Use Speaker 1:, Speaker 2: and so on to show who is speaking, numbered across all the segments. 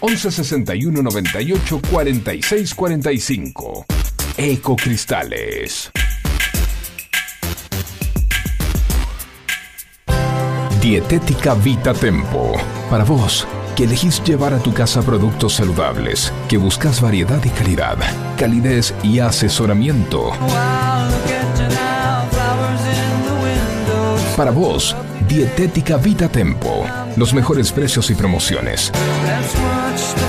Speaker 1: 11 61 98 46 45. Ecocristales. Dietética Vita Tempo. Para vos, que elegís llevar a tu casa productos saludables, que buscas variedad y calidad, calidez y asesoramiento. Para vos, Dietética Vita Tempo. Los mejores precios y promociones.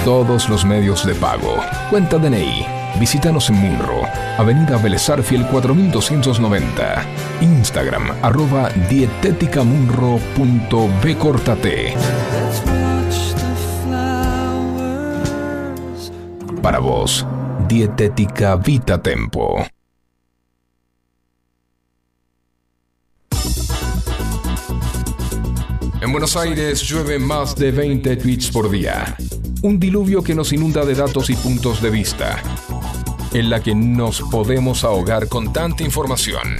Speaker 1: Todos los medios de pago. Cuenta DNI. Visítanos en Munro, Avenida Belezar Fiel 4290. Instagram, arroba dietéticamunro.bcortate. Para vos, Dietética Vita Tempo. En Buenos Aires llueve más de 20 tweets por día. Un diluvio que nos inunda de datos y puntos de vista. En la que nos podemos ahogar con tanta información.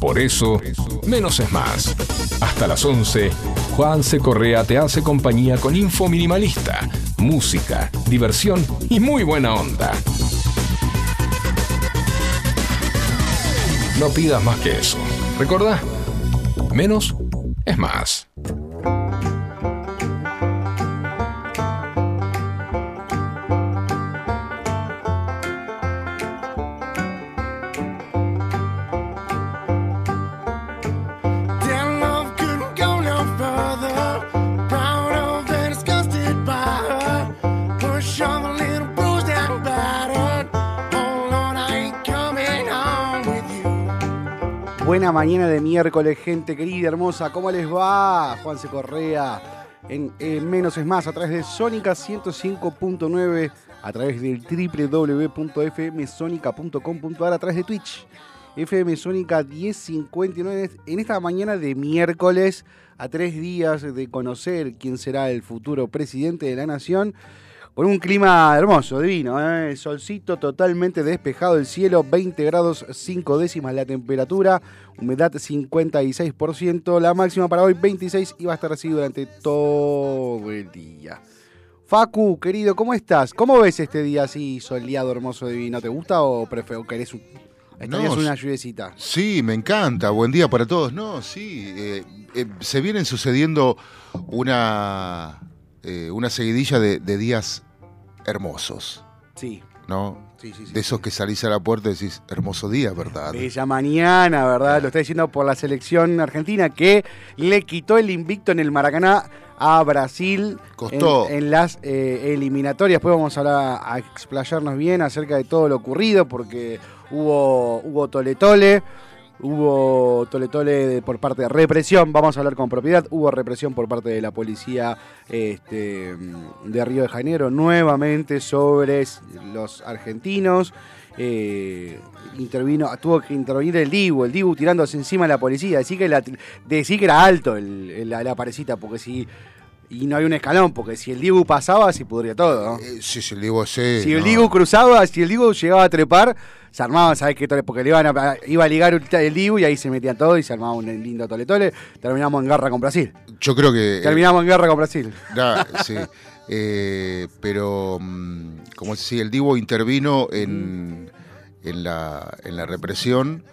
Speaker 1: Por eso, menos es más. Hasta las 11, Juan C. Correa te hace compañía con info minimalista, música, diversión y muy buena onda. No pidas más que eso. ¿Recordá? Menos es más.
Speaker 2: Buena mañana de miércoles, gente querida, hermosa. ¿Cómo les va? Juanse Correa en Menos es Más a través de Sónica 105.9, a través del www.fmsonica.com.ar, a través de Twitch. FM Sónica 1059 en esta mañana de miércoles a tres días de conocer quién será el futuro presidente de la nación con un clima hermoso, divino, ¿eh? solcito totalmente despejado el cielo, 20 grados 5 décimas la temperatura, humedad 56%, la máxima para hoy 26 y va a estar así durante todo el día. Facu, querido, ¿cómo estás? ¿Cómo ves este día así soleado, hermoso, divino? ¿Te gusta o prefieres querés un, una lluviecita?
Speaker 3: Sí, me encanta. Buen día para todos. No, sí. Eh, eh, se vienen sucediendo una eh, una seguidilla de, días hermosos.
Speaker 2: Sí.
Speaker 3: ¿No? Sí, sí, sí, de esos que salís a la puerta y decís, hermoso día, ¿verdad?
Speaker 2: Bella mañana, ¿verdad? Lo está diciendo por la selección argentina que le quitó el invicto en el Maracaná a Brasil
Speaker 3: Costó.
Speaker 2: En, las eh, eliminatorias. Después vamos a, a explayarnos bien acerca de todo lo ocurrido porque hubo, hubo tole tole. Hubo tole tole por parte de represión, vamos a hablar con propiedad, hubo represión por parte de la policía este, de Río de Janeiro nuevamente sobre los argentinos. Eh, intervino, tuvo que intervenir el Dibu, el Dibu tirándose encima de la policía, decir que, la, que era alto la, parecita, porque si y no hay un escalón, porque si el Dibu pasaba, se pudría todo.
Speaker 3: Eh, sí, si el Dibu sí.
Speaker 2: Si el Dibu cruzaba, si el Dibu llegaba a trepar, se armaban, ¿sabes qué? Porque le iban a, iba a ligar el Dibu y ahí se metían todos y se armaba un lindo tole-tole. Terminamos en guerra con Brasil.
Speaker 3: Yo creo que.
Speaker 2: Eh, Terminamos en guerra con Brasil.
Speaker 3: sí. Eh, pero, mm, como si el Dibu intervino en, en, la, en la represión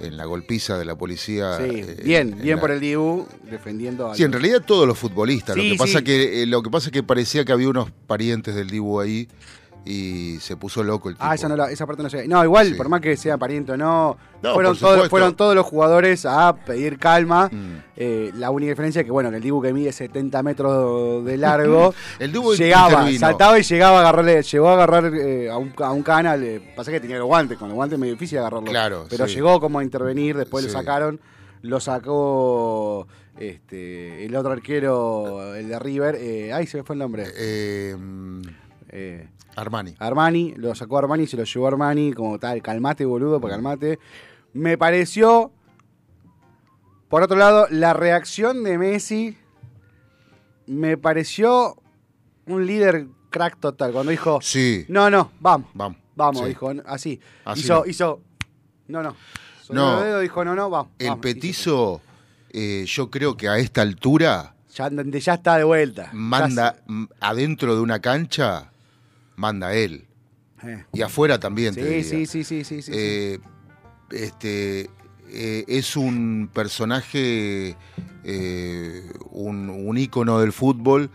Speaker 3: en la golpiza de la policía.
Speaker 2: Sí, eh, bien, bien por el Dibu defendiendo a.
Speaker 3: Sí, en realidad todos los futbolistas. lo, que pasa que, lo que pasa es que parecía que había unos parientes del Dibu ahí y se puso loco el tipo.
Speaker 2: Ah, esa, no la- esa parte no sé. No, igual,
Speaker 3: Sí.
Speaker 2: por más que sea pariente o no,
Speaker 3: No,
Speaker 2: fueron, todos, fueron todos los jugadores a pedir calma.
Speaker 3: Mm.
Speaker 2: Eh, la única diferencia es que, bueno, que el Dibu que mide 70 metros de largo,
Speaker 3: El Dibu
Speaker 2: llegaba,
Speaker 3: intervino.
Speaker 2: saltaba y llegaba a agarrarle, llegó a agarrar eh, a, un, a un cana, le, pasa que tenía los guantes, con los guantes es medio difícil agarrarlo.
Speaker 3: Claro,
Speaker 2: Pero
Speaker 3: sí.
Speaker 2: llegó como a intervenir, después
Speaker 3: Sí.
Speaker 2: lo sacaron, lo sacó este, el otro arquero, el de River, eh, ay, se me fue el nombre.
Speaker 3: Eh, mm,
Speaker 2: Eh,
Speaker 3: Armani.
Speaker 2: Armani, lo sacó Armani, se lo llevó Armani, como tal, calmate, boludo, para calmate. Me pareció, por otro lado, la reacción de Messi me pareció un líder crack total. Cuando dijo,
Speaker 3: Sí,
Speaker 2: no, no, vamos,
Speaker 3: vamos.
Speaker 2: vamos,
Speaker 3: sí.
Speaker 2: dijo, así.
Speaker 3: Así
Speaker 2: hizo,
Speaker 3: no.
Speaker 2: hizo, no, no. Sobre
Speaker 3: No.
Speaker 2: los dedos dijo, no, no, vamos.
Speaker 3: El
Speaker 2: vamos.
Speaker 3: petizo, eh, yo creo que a esta altura
Speaker 2: Ya, ya está de vuelta.
Speaker 3: manda adentro de una cancha, manda él.
Speaker 2: Eh.
Speaker 3: Y afuera también, te
Speaker 2: Sí,
Speaker 3: diría.
Speaker 2: sí, sí, sí, sí, sí.
Speaker 3: Eh, este eh, es un personaje, un, un ícono del fútbol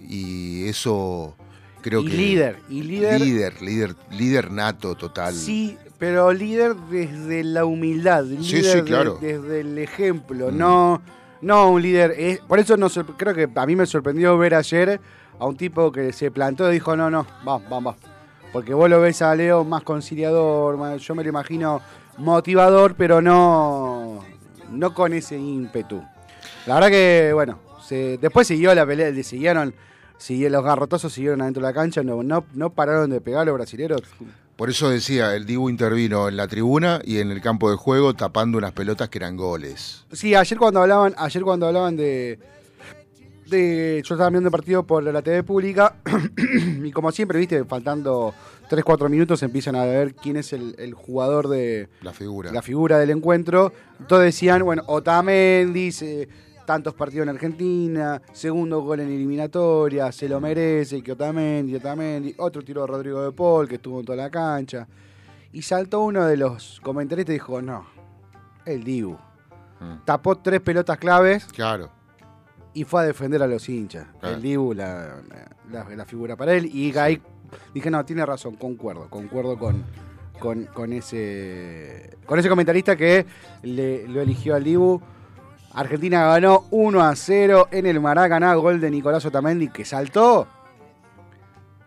Speaker 3: y eso creo
Speaker 2: y
Speaker 3: que
Speaker 2: líder, y líder.
Speaker 3: líder, líder, líder nato total.
Speaker 2: Sí, pero líder desde la humildad, líder
Speaker 3: Sí, sí,
Speaker 2: de-
Speaker 3: claro.
Speaker 2: desde el ejemplo,
Speaker 3: Mm.
Speaker 2: no, no un líder. es- por eso no creo que a mí me sorprendió ver ayer a un tipo que se plantó y dijo, no, no, vamos, vamos, vamos. Porque vos lo ves a Leo más conciliador, más- yo me lo imagino motivador, pero no, no con ese ímpetu. La verdad que, bueno, se- después siguió la pelea, le siguieron, siguieron los garrotazos siguieron adentro de la cancha, no, no, no pararon de pegar a los brasileros.
Speaker 3: Por eso decía, el Dibu intervino en la tribuna y en el campo de juego tapando unas pelotas que eran goles.
Speaker 2: Sí, ayer cuando hablaban, ayer cuando hablaban de, de yo estaba viendo el partido por la TV pública y como siempre, viste, faltando 3 4 minutos empiezan a ver quién es el, el jugador de
Speaker 3: La figura.
Speaker 2: la figura del encuentro. Todos decían, bueno, Otamendi, se- tantos partidos en Argentina, segundo gol en eliminatoria, se lo merece, que Otamendi, Otamendi, otro tiro de Rodrigo de Paul, que estuvo en toda la cancha. Y saltó uno de los comentaristas y dijo, no, el Dibu.
Speaker 3: Mm.
Speaker 2: Tapó tres pelotas claves
Speaker 3: Claro.
Speaker 2: Y fue a defender a los hinchas.
Speaker 3: Claro.
Speaker 2: El Dibu, la, la- la figura para él. Y ahí dije, no, tiene razón, concuerdo, concuerdo con, con, con ese con ese comentarista que le, lo eligió al Dibu. Argentina ganó 1 a 0 en el Maracaná, gol de Nicolás Otamendi que saltó.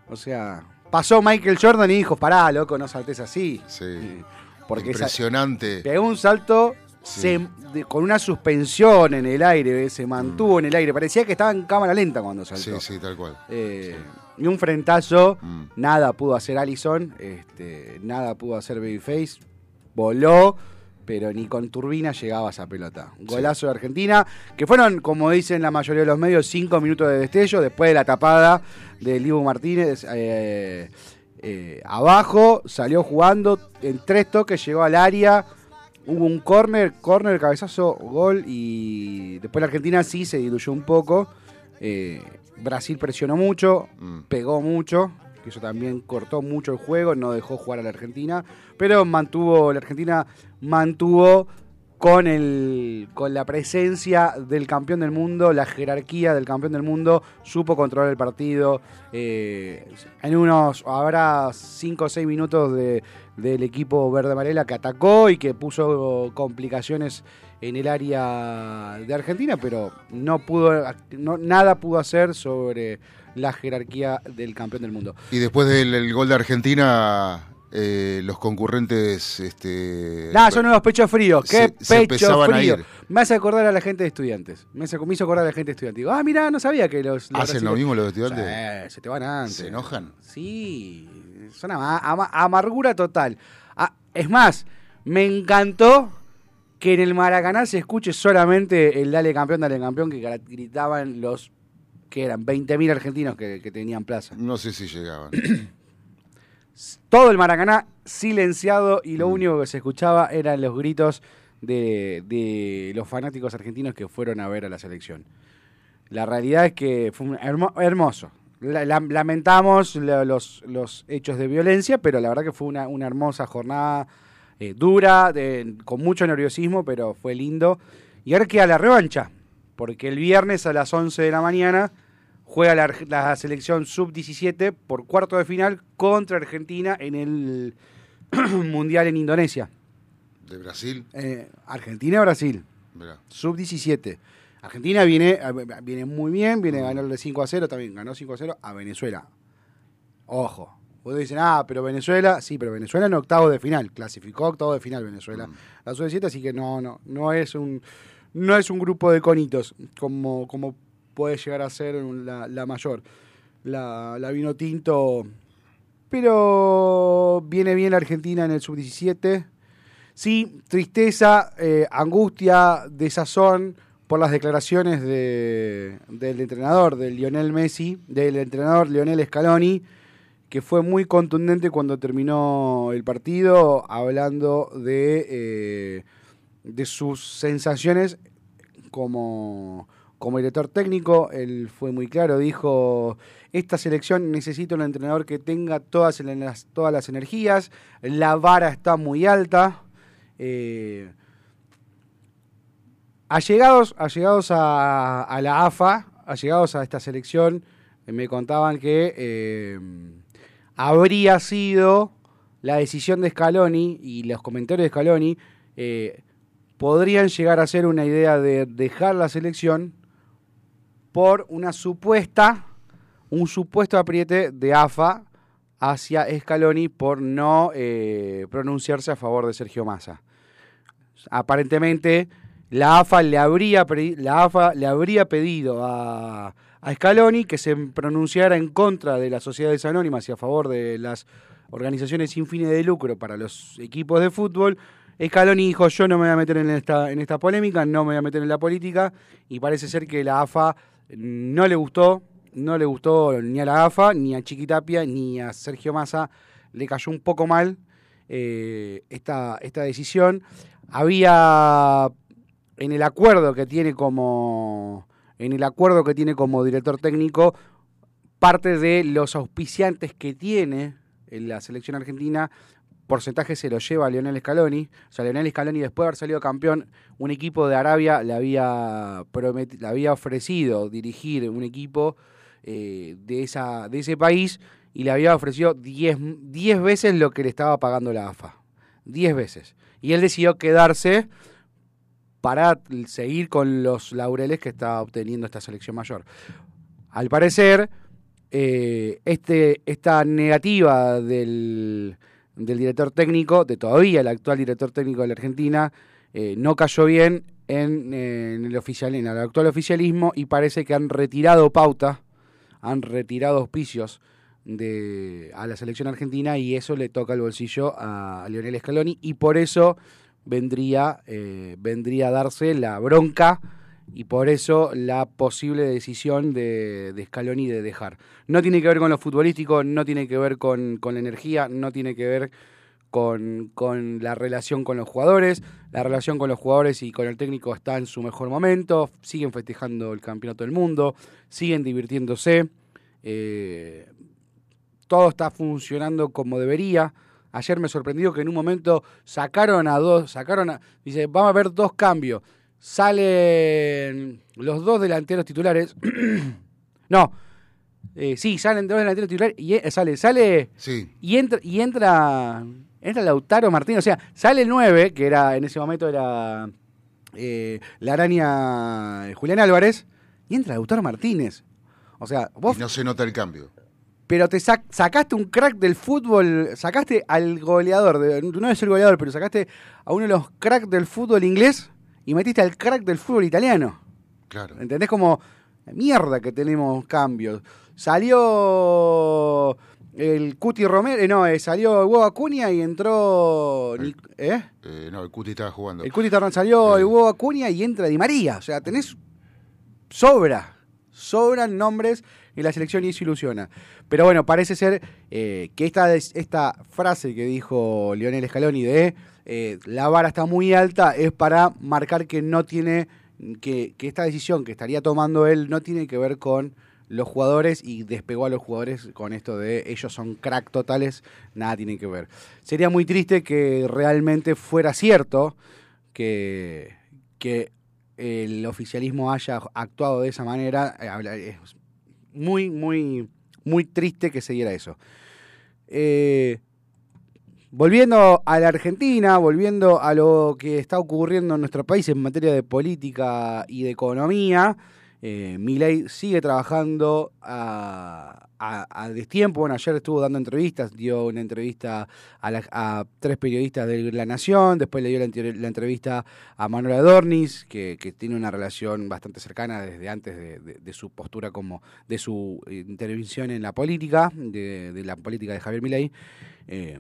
Speaker 2: O sea, pasó Michael Jordan y dijo, pará, loco, no saltes así.
Speaker 3: Sí.
Speaker 2: Porque
Speaker 3: Impresionante.
Speaker 2: pegó un salto
Speaker 3: Sí.
Speaker 2: se- de- con una suspensión en el aire, se mantuvo en el aire. Parecía que estaba en cámara lenta cuando
Speaker 3: Sí,
Speaker 2: saltó.
Speaker 3: sí, tal cual.
Speaker 2: Eh, Y un frentazo,
Speaker 3: Mm.
Speaker 2: nada pudo hacer Allison, este, nada pudo hacer Babyface. Voló, pero ni con turbina llegaba esa pelota. Un Golazo de Argentina, que fueron, como dicen la mayoría de los medios, cinco minutos de destello después de la tapada de Livo Martínez. eh, eh, abajo, salió jugando en tres toques, llegó al área. Hubo un córner, córner, cabezazo, gol y después la Argentina sí se diluyó un poco. Eh, Brasil presionó mucho,
Speaker 3: Mm.
Speaker 2: pegó mucho, que eso también cortó mucho el juego, no dejó jugar a la Argentina, pero mantuvo, la Argentina mantuvo con el con la presencia del campeón del mundo, la jerarquía del campeón del mundo, supo controlar el partido. eh, en unos, habrá 5 o 6 minutos de, del equipo verde amarela que atacó y que puso complicaciones en el área de Argentina, pero no pudo, no, nada pudo hacer sobre la jerarquía del campeón del mundo.
Speaker 3: Y después del el gol de Argentina, eh, los concurrentes. Este,
Speaker 2: son unos pechos fríos. ¿Qué
Speaker 3: se- se
Speaker 2: pecho
Speaker 3: a
Speaker 2: frío? Me hace acordar a la gente de estudiantes. Me, hace- me hizo acordar a la gente de estudiantes. Digo, ah, mira, no sabía que los. los
Speaker 3: ¿Hacen lo mismo los estudiantes?
Speaker 2: Sí, se te van antes.
Speaker 3: ¿Se enojan?
Speaker 2: Sí, son ama- ama- amargura total. Ah, es más, me encantó que en el Maracaná se escuche solamente el Dale campeón, dale campeón, que gritaban los que eran 20.000 argentinos que, que tenían plaza.
Speaker 3: No sé si llegaban.
Speaker 2: Todo el Maracaná silenciado y
Speaker 3: Mm.
Speaker 2: lo único que se escuchaba eran los gritos de, de los fanáticos argentinos que fueron a ver a la selección. La realidad es que fue hermo- hermoso. La- la- lamentamos la- los, los hechos de violencia, pero la verdad que fue una, una hermosa jornada eh, dura, de- con mucho nerviosismo, pero fue lindo. Y ahora queda la revancha, porque el viernes a las 11 de la mañana juega la, la selección sub-17 por cuarto de final contra Argentina en el Mundial en Indonesia.
Speaker 3: ¿De Brasil?
Speaker 2: Eh, Argentina-Brasil,
Speaker 3: Mirá.
Speaker 2: sub-17. Argentina viene, viene muy bien, viene a ganarle 5 a 0, también ganó 5 a 0 a Venezuela. Ojo. Ustedes dicen, ah, pero Venezuela, sí, pero Venezuela en octavo de final, clasificó octavo de final Venezuela. La sub-17, así que no, no, no es un, no es un grupo de conitos como, como puede llegar a ser la, la mayor. La, la vino tinto, pero viene bien la Argentina en el sub-17. Sí, tristeza, eh, angustia, desazón por las declaraciones de, del entrenador, del Lionel Messi, del entrenador Lionel Scaloni, que fue muy contundente cuando terminó el partido, hablando de, eh, de sus sensaciones como, como director técnico. Él fue muy claro, dijo, esta selección necesita un entrenador que tenga todas las, todas las energías, la vara está muy alta. Eh, allegados, allegados a, a, la AFA, allegados a esta selección, eh, me contaban que eh, habría sido la decisión de Scaloni y los comentarios de Scaloni eh, podrían llegar a ser una idea de dejar la selección por una supuesta, un supuesto apriete de AFA hacia Scaloni por no pronunciarse a favor de Sergio Massa. Aparentemente, la AFA le habría, la AFA le habría pedido a, a Scaloni que se pronunciara en contra de las sociedades anónimas y a favor de las organizaciones sin fines de lucro para los equipos de fútbol. Scaloni dijo, yo no me voy a meter en esta, en esta polémica, no me voy a meter en la política, y parece ser que la AFA no le gustó, no le gustó ni a la AFA, ni a Chiquitapia, ni a Sergio Massa, le cayó un poco mal eh, esta, esta decisión. Había en el acuerdo que tiene como en el acuerdo que tiene como director técnico parte de los auspiciantes que tiene en la selección argentina porcentaje se lo lleva a Lionel Scaloni. O sea, Lionel Scaloni, después de haber salido campeón, un equipo de Arabia le había, le había ofrecido dirigir un equipo eh, de, esa, de ese país y le había ofrecido 10 veces lo que le estaba pagando la AFA. 10 veces. Y él decidió quedarse para seguir con los laureles que está obteniendo esta selección mayor. Al parecer, eh, este, esta negativa del, del, director técnico, de todavía el actual director técnico de la Argentina, eh, no cayó bien en, en, el el actual oficialismo y parece que han retirado pauta, han retirado auspicios de, a la selección argentina y eso le toca el bolsillo a Lionel Scaloni y por eso vendría, eh, vendría a darse la bronca y por eso la posible decisión de, de, Scaloni de dejar. No tiene que ver con lo futbolístico, no tiene que ver con, con la energía, no tiene que ver con, con, la relación con los jugadores. La relación con los jugadores y con el técnico está en su mejor momento, siguen festejando el campeonato del mundo, siguen divirtiéndose, eh, todo está funcionando como debería. Ayer me sorprendió que en un momento sacaron a dos, sacaron a, dice, vamos a ver dos cambios. Salen los dos delanteros titulares. no, eh, sí, salen dos delanteros titulares y eh, sale, sale
Speaker 3: sí.
Speaker 2: y entra, y entra, entra Lautaro Martínez, o sea, sale el 9, que era, en ese momento era eh, la araña Julián Álvarez, y entra Lautaro Martínez. O sea, vos.
Speaker 3: Y no se nota el cambio
Speaker 2: pero te sac sacaste un crack del fútbol, sacaste al goleador, de, no es el goleador, pero sacaste a uno de los cracks del fútbol inglés y metiste al crack del fútbol italiano.
Speaker 3: Claro.
Speaker 2: ¿Entendés? Como mierda que tenemos cambios. Salió el Cuti Romero, eh, no, eh, salió el Hugo Acuña y entró.
Speaker 3: El,
Speaker 2: ¿Eh?
Speaker 3: ¿Eh? No, el Cuti estaba jugando.
Speaker 2: El Cuti salió el Hugo Acuña y entra Di María. O sea, tenés. Sobra. Sobran nombres y la selección y eso ilusiona. Pero bueno, parece ser eh, que esta, esta frase que dijo Lionel Scaloni de eh, la vara está muy alta es para marcar que no tiene, que, esta decisión que estaría tomando él no tiene que ver con los jugadores y despegó a los jugadores con esto de ellos son crack totales, nada tiene que ver. Sería muy triste que realmente fuera cierto que, que el oficialismo haya actuado de esa manera. Eh, muy, muy, muy triste que se diera eso. Eh, volviendo a la Argentina, volviendo a lo que está ocurriendo en nuestro país en materia de política y de economía, eh, sigue trabajando a, a, destiempo. Bueno, ayer estuvo dando entrevistas, dio una entrevista a, tres periodistas de La Nación, después le dio la, entrevista a Manuel Adornis, que, tiene una relación bastante cercana desde antes de, su postura como de su intervención en la política, de, la política de Javier Milei. Eh,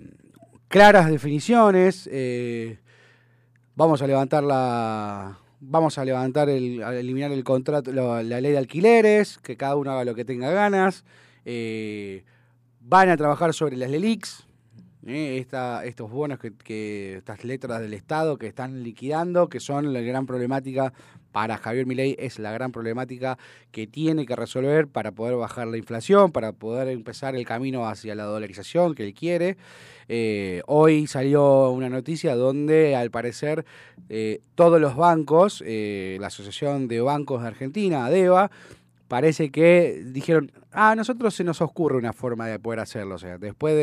Speaker 2: claras definiciones. Eh, vamos a levantar la vamos a levantar el, a eliminar el contrato, la, ley de alquileres, que cada uno haga lo que tenga ganas. Eh, van a trabajar sobre las LELIX, eh, estos bonos, que, estas letras del Estado que están liquidando, que son la gran problemática para Javier Milei, es la gran problemática que tiene que resolver para poder bajar la inflación, para poder empezar el camino hacia la dolarización que él quiere. Eh, hoy salió una noticia donde al parecer todos los bancos, la Asociación de Bancos de Argentina, ADEVA, parece que dijeron, a nosotros se nos ocurre una forma de poder hacerlo. O sea, después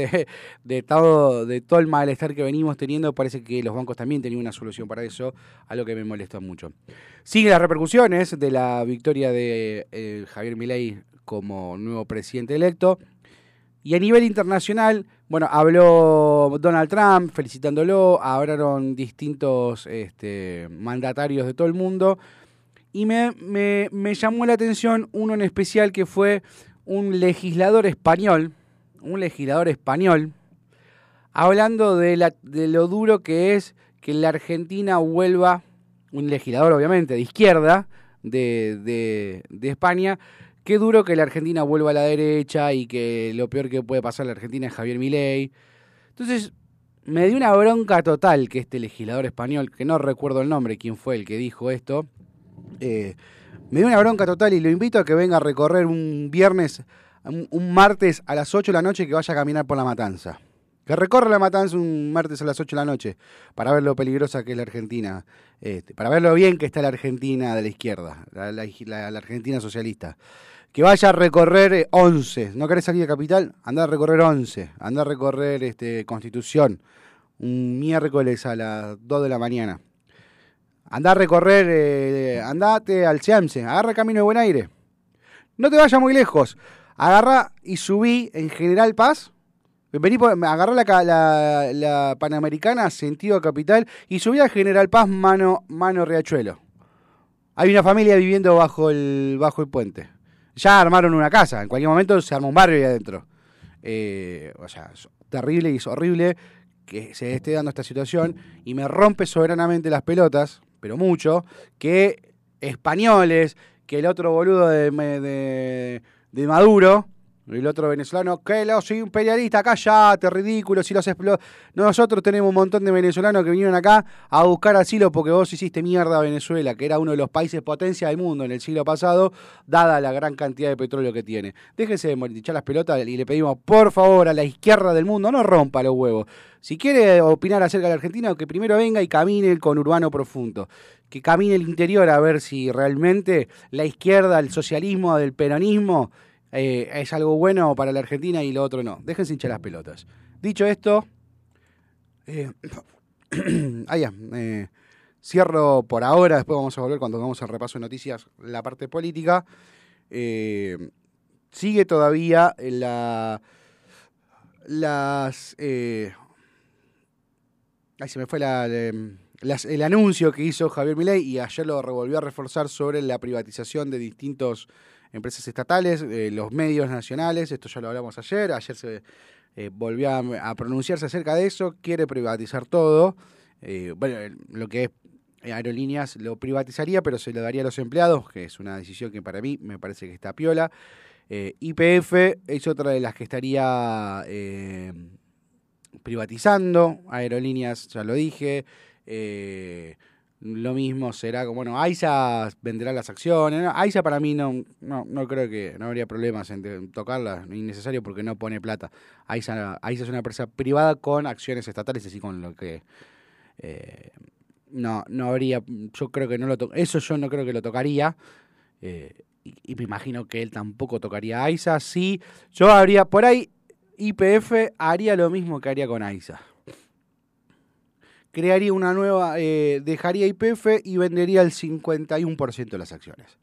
Speaker 2: de, todo, de todo el malestar que venimos teniendo, parece que los bancos también tenían una solución para eso, algo que me molestó mucho. Sigue las repercusiones de la victoria de eh, Javier Milei como nuevo presidente electo. Y a nivel internacional, bueno, habló Donald Trump felicitándolo, hablaron distintos este, mandatarios de todo el mundo. Y me, llamó la atención uno en especial que fue un legislador español, un legislador español, hablando de, la, de lo duro que es que la Argentina vuelva, un legislador obviamente de izquierda de, de, España, qué duro que la Argentina vuelva a la derecha y que lo peor que puede pasar a la Argentina es Javier Milei. Entonces, me dio una bronca total que este legislador español, que no recuerdo el nombre, quién fue el que dijo esto, eh, me dio una bronca total y lo invito a que venga a recorrer un viernes, un, martes a las 8 de la noche que vaya a caminar por la matanza. Que recorra la matanza un martes a las 8 de la noche para ver lo peligrosa que es la Argentina, este, para ver lo bien que está la Argentina de la izquierda, la, Argentina socialista. Que vaya a recorrer 11, eh, ¿no querés salir de Capital? Anda a recorrer 11, anda a recorrer este, Constitución, un miércoles a las 2 de la mañana. Anda a recorrer, eh, andate al Ciamse, agarra camino de buen aire. No te vayas muy lejos. Agarra y subí en General Paz. Vení agarrá la, la, Panamericana, sentido capital, y subí a General Paz, mano, mano Riachuelo. Hay una familia viviendo bajo el, bajo el puente. Ya armaron una casa, en cualquier momento se arma un barrio ahí adentro. Eh, o sea, es terrible y es horrible que se esté dando esta situación y me rompe soberanamente las pelotas pero mucho, que españoles, que el otro boludo de, de, de Maduro, el otro venezolano, que los imperialistas, cállate, ridículo, si los Nosotros tenemos un montón de venezolanos que vinieron acá a buscar asilo porque vos hiciste mierda a Venezuela, que era uno de los países potencia del mundo en el siglo pasado, dada la gran cantidad de petróleo que tiene. Déjense de echar las pelotas y le pedimos, por favor, a la izquierda del mundo, no rompa los huevos. Si quiere opinar acerca de la Argentina, que primero venga y camine con Urbano Profundo. Que camine el interior a ver si realmente la izquierda, el socialismo, el peronismo eh, es algo bueno para la Argentina y lo otro no. Déjense hinchar las pelotas. Dicho esto, eh, ah, eh, cierro por ahora, después vamos a volver cuando vamos al repaso de noticias la parte política. sigue todavía la, las Ahí se me fue el anuncio que hizo Javier Milei y ayer lo revolvió a reforzar sobre la privatización de distintas empresas estatales, eh, los medios nacionales, esto ya lo hablamos ayer, ayer se eh, volvió a, pronunciarse acerca de eso, quiere privatizar todo, eh, bueno, lo que es aerolíneas lo privatizaría, pero se lo daría a los empleados, que es una decisión que para mí me parece que está piola. IPF es otra de las que estaría privatizando aerolíneas, ya lo dije. Lo mismo será como, bueno, AISA venderá las acciones. AISA para mí no, no, no creo que no habría problemas en tocarla, innecesario porque no pone plata. AISA, AISA es una empresa privada con acciones estatales, así con lo que eh, no, no habría, yo creo que no lo eso yo no creo que lo tocaría. Eh, y, me imagino que él tampoco tocaría AISA. Sí, yo habría, por ahí, IPF haría lo mismo que haría con AISA. Crearía una nueva, eh, dejaría IPF y vendería el 51% de las acciones.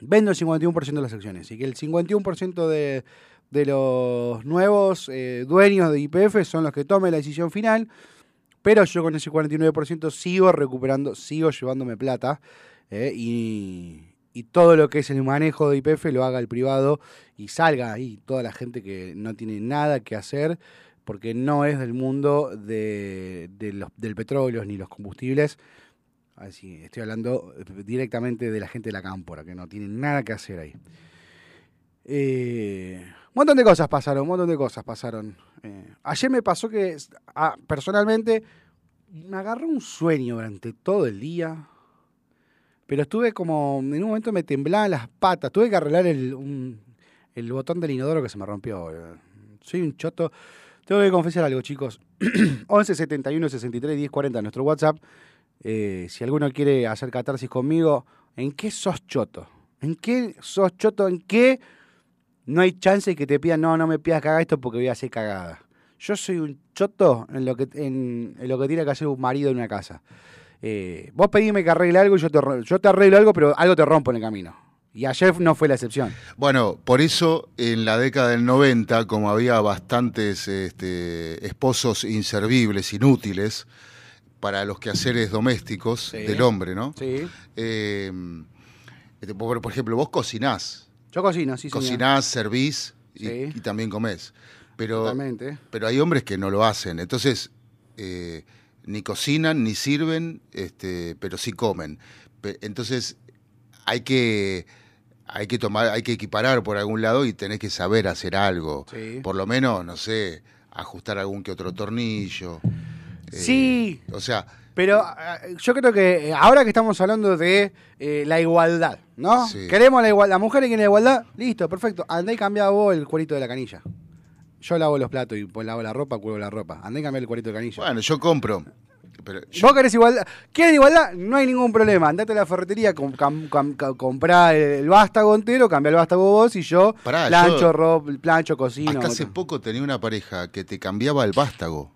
Speaker 2: Vendo el 51% de las acciones y que el 51% de, de los nuevos eh, dueños de IPF son los que tomen la decisión final, pero yo con ese 49% sigo recuperando, sigo llevándome plata eh, y, y todo lo que es el manejo de IPF lo haga el privado y salga ahí toda la gente que no tiene nada que hacer porque no es del mundo de, de los, del petróleo ni los combustibles. Así, estoy hablando directamente de la gente de la cámpora, que no tiene nada que hacer ahí. Eh, un montón de cosas pasaron, un montón de cosas pasaron. Eh, ayer me pasó que, ah, personalmente, me agarró un sueño durante todo el día. Pero estuve como, en un momento me temblaban las patas. Tuve que arreglar el, el botón del inodoro que se me rompió. Soy un choto. Tengo que confesar algo, chicos. 11 71 63 10 40, nuestro WhatsApp. Eh, si alguno quiere hacer catarsis conmigo, ¿en qué sos choto? ¿En qué sos choto? ¿En qué no hay chance que te pidan, no, no me pidas haga esto porque voy a hacer cagada? Yo soy un choto en lo que, en, lo que tiene que hacer un marido en una casa. Eh, vos pedime que arregle algo y yo te arreglo algo, pero algo te rompo en el camino. Y ayer no fue la excepción.
Speaker 3: Bueno, por eso en la década del 90, como había bastantes este, esposos inservibles, inútiles, para los quehaceres domésticos
Speaker 2: Sí.
Speaker 3: del hombre, ¿no?
Speaker 2: Sí.
Speaker 3: Eh, este, por, por ejemplo, vos cocinás,
Speaker 2: Yo cocino, sí, señor.
Speaker 3: cocinás, servís y,
Speaker 2: Sí.
Speaker 3: y también comés. Pero,
Speaker 2: Totalmente.
Speaker 3: pero hay hombres que no lo hacen. Entonces, eh, ni cocinan, ni sirven, este, pero sí comen. Entonces, hay que, hay que tomar, hay que equiparar por algún lado y tenés que saber hacer algo.
Speaker 2: Sí.
Speaker 3: Por lo menos, no sé, ajustar algún que otro tornillo. Eh,
Speaker 2: Sí.
Speaker 3: O sea,
Speaker 2: Pero ah, yo creo que eh, ahora que estamos hablando de eh, la igualdad, ¿no?
Speaker 3: Sí.
Speaker 2: Queremos la igualdad. La mujer quiere la igualdad, listo, perfecto. Andá y cambia vos el cuerito de la canilla. Yo lavo los platos y pues lavo la ropa, cuelgo la ropa. Andá y cambia el cuerito de canilla.
Speaker 3: bueno, yo compro. Pero yo-
Speaker 2: ¿Vos querés igualdad? ¿Quieren igualdad? No hay ningún problema. Andate a la ferretería, com, comprá el, vástago entero, cambia el vástago vos y yo
Speaker 3: Pará,
Speaker 2: plancho,
Speaker 3: yo-
Speaker 2: ro- plancho, cocino.
Speaker 3: hasta hace poco tenía una pareja que te cambiaba el vástago.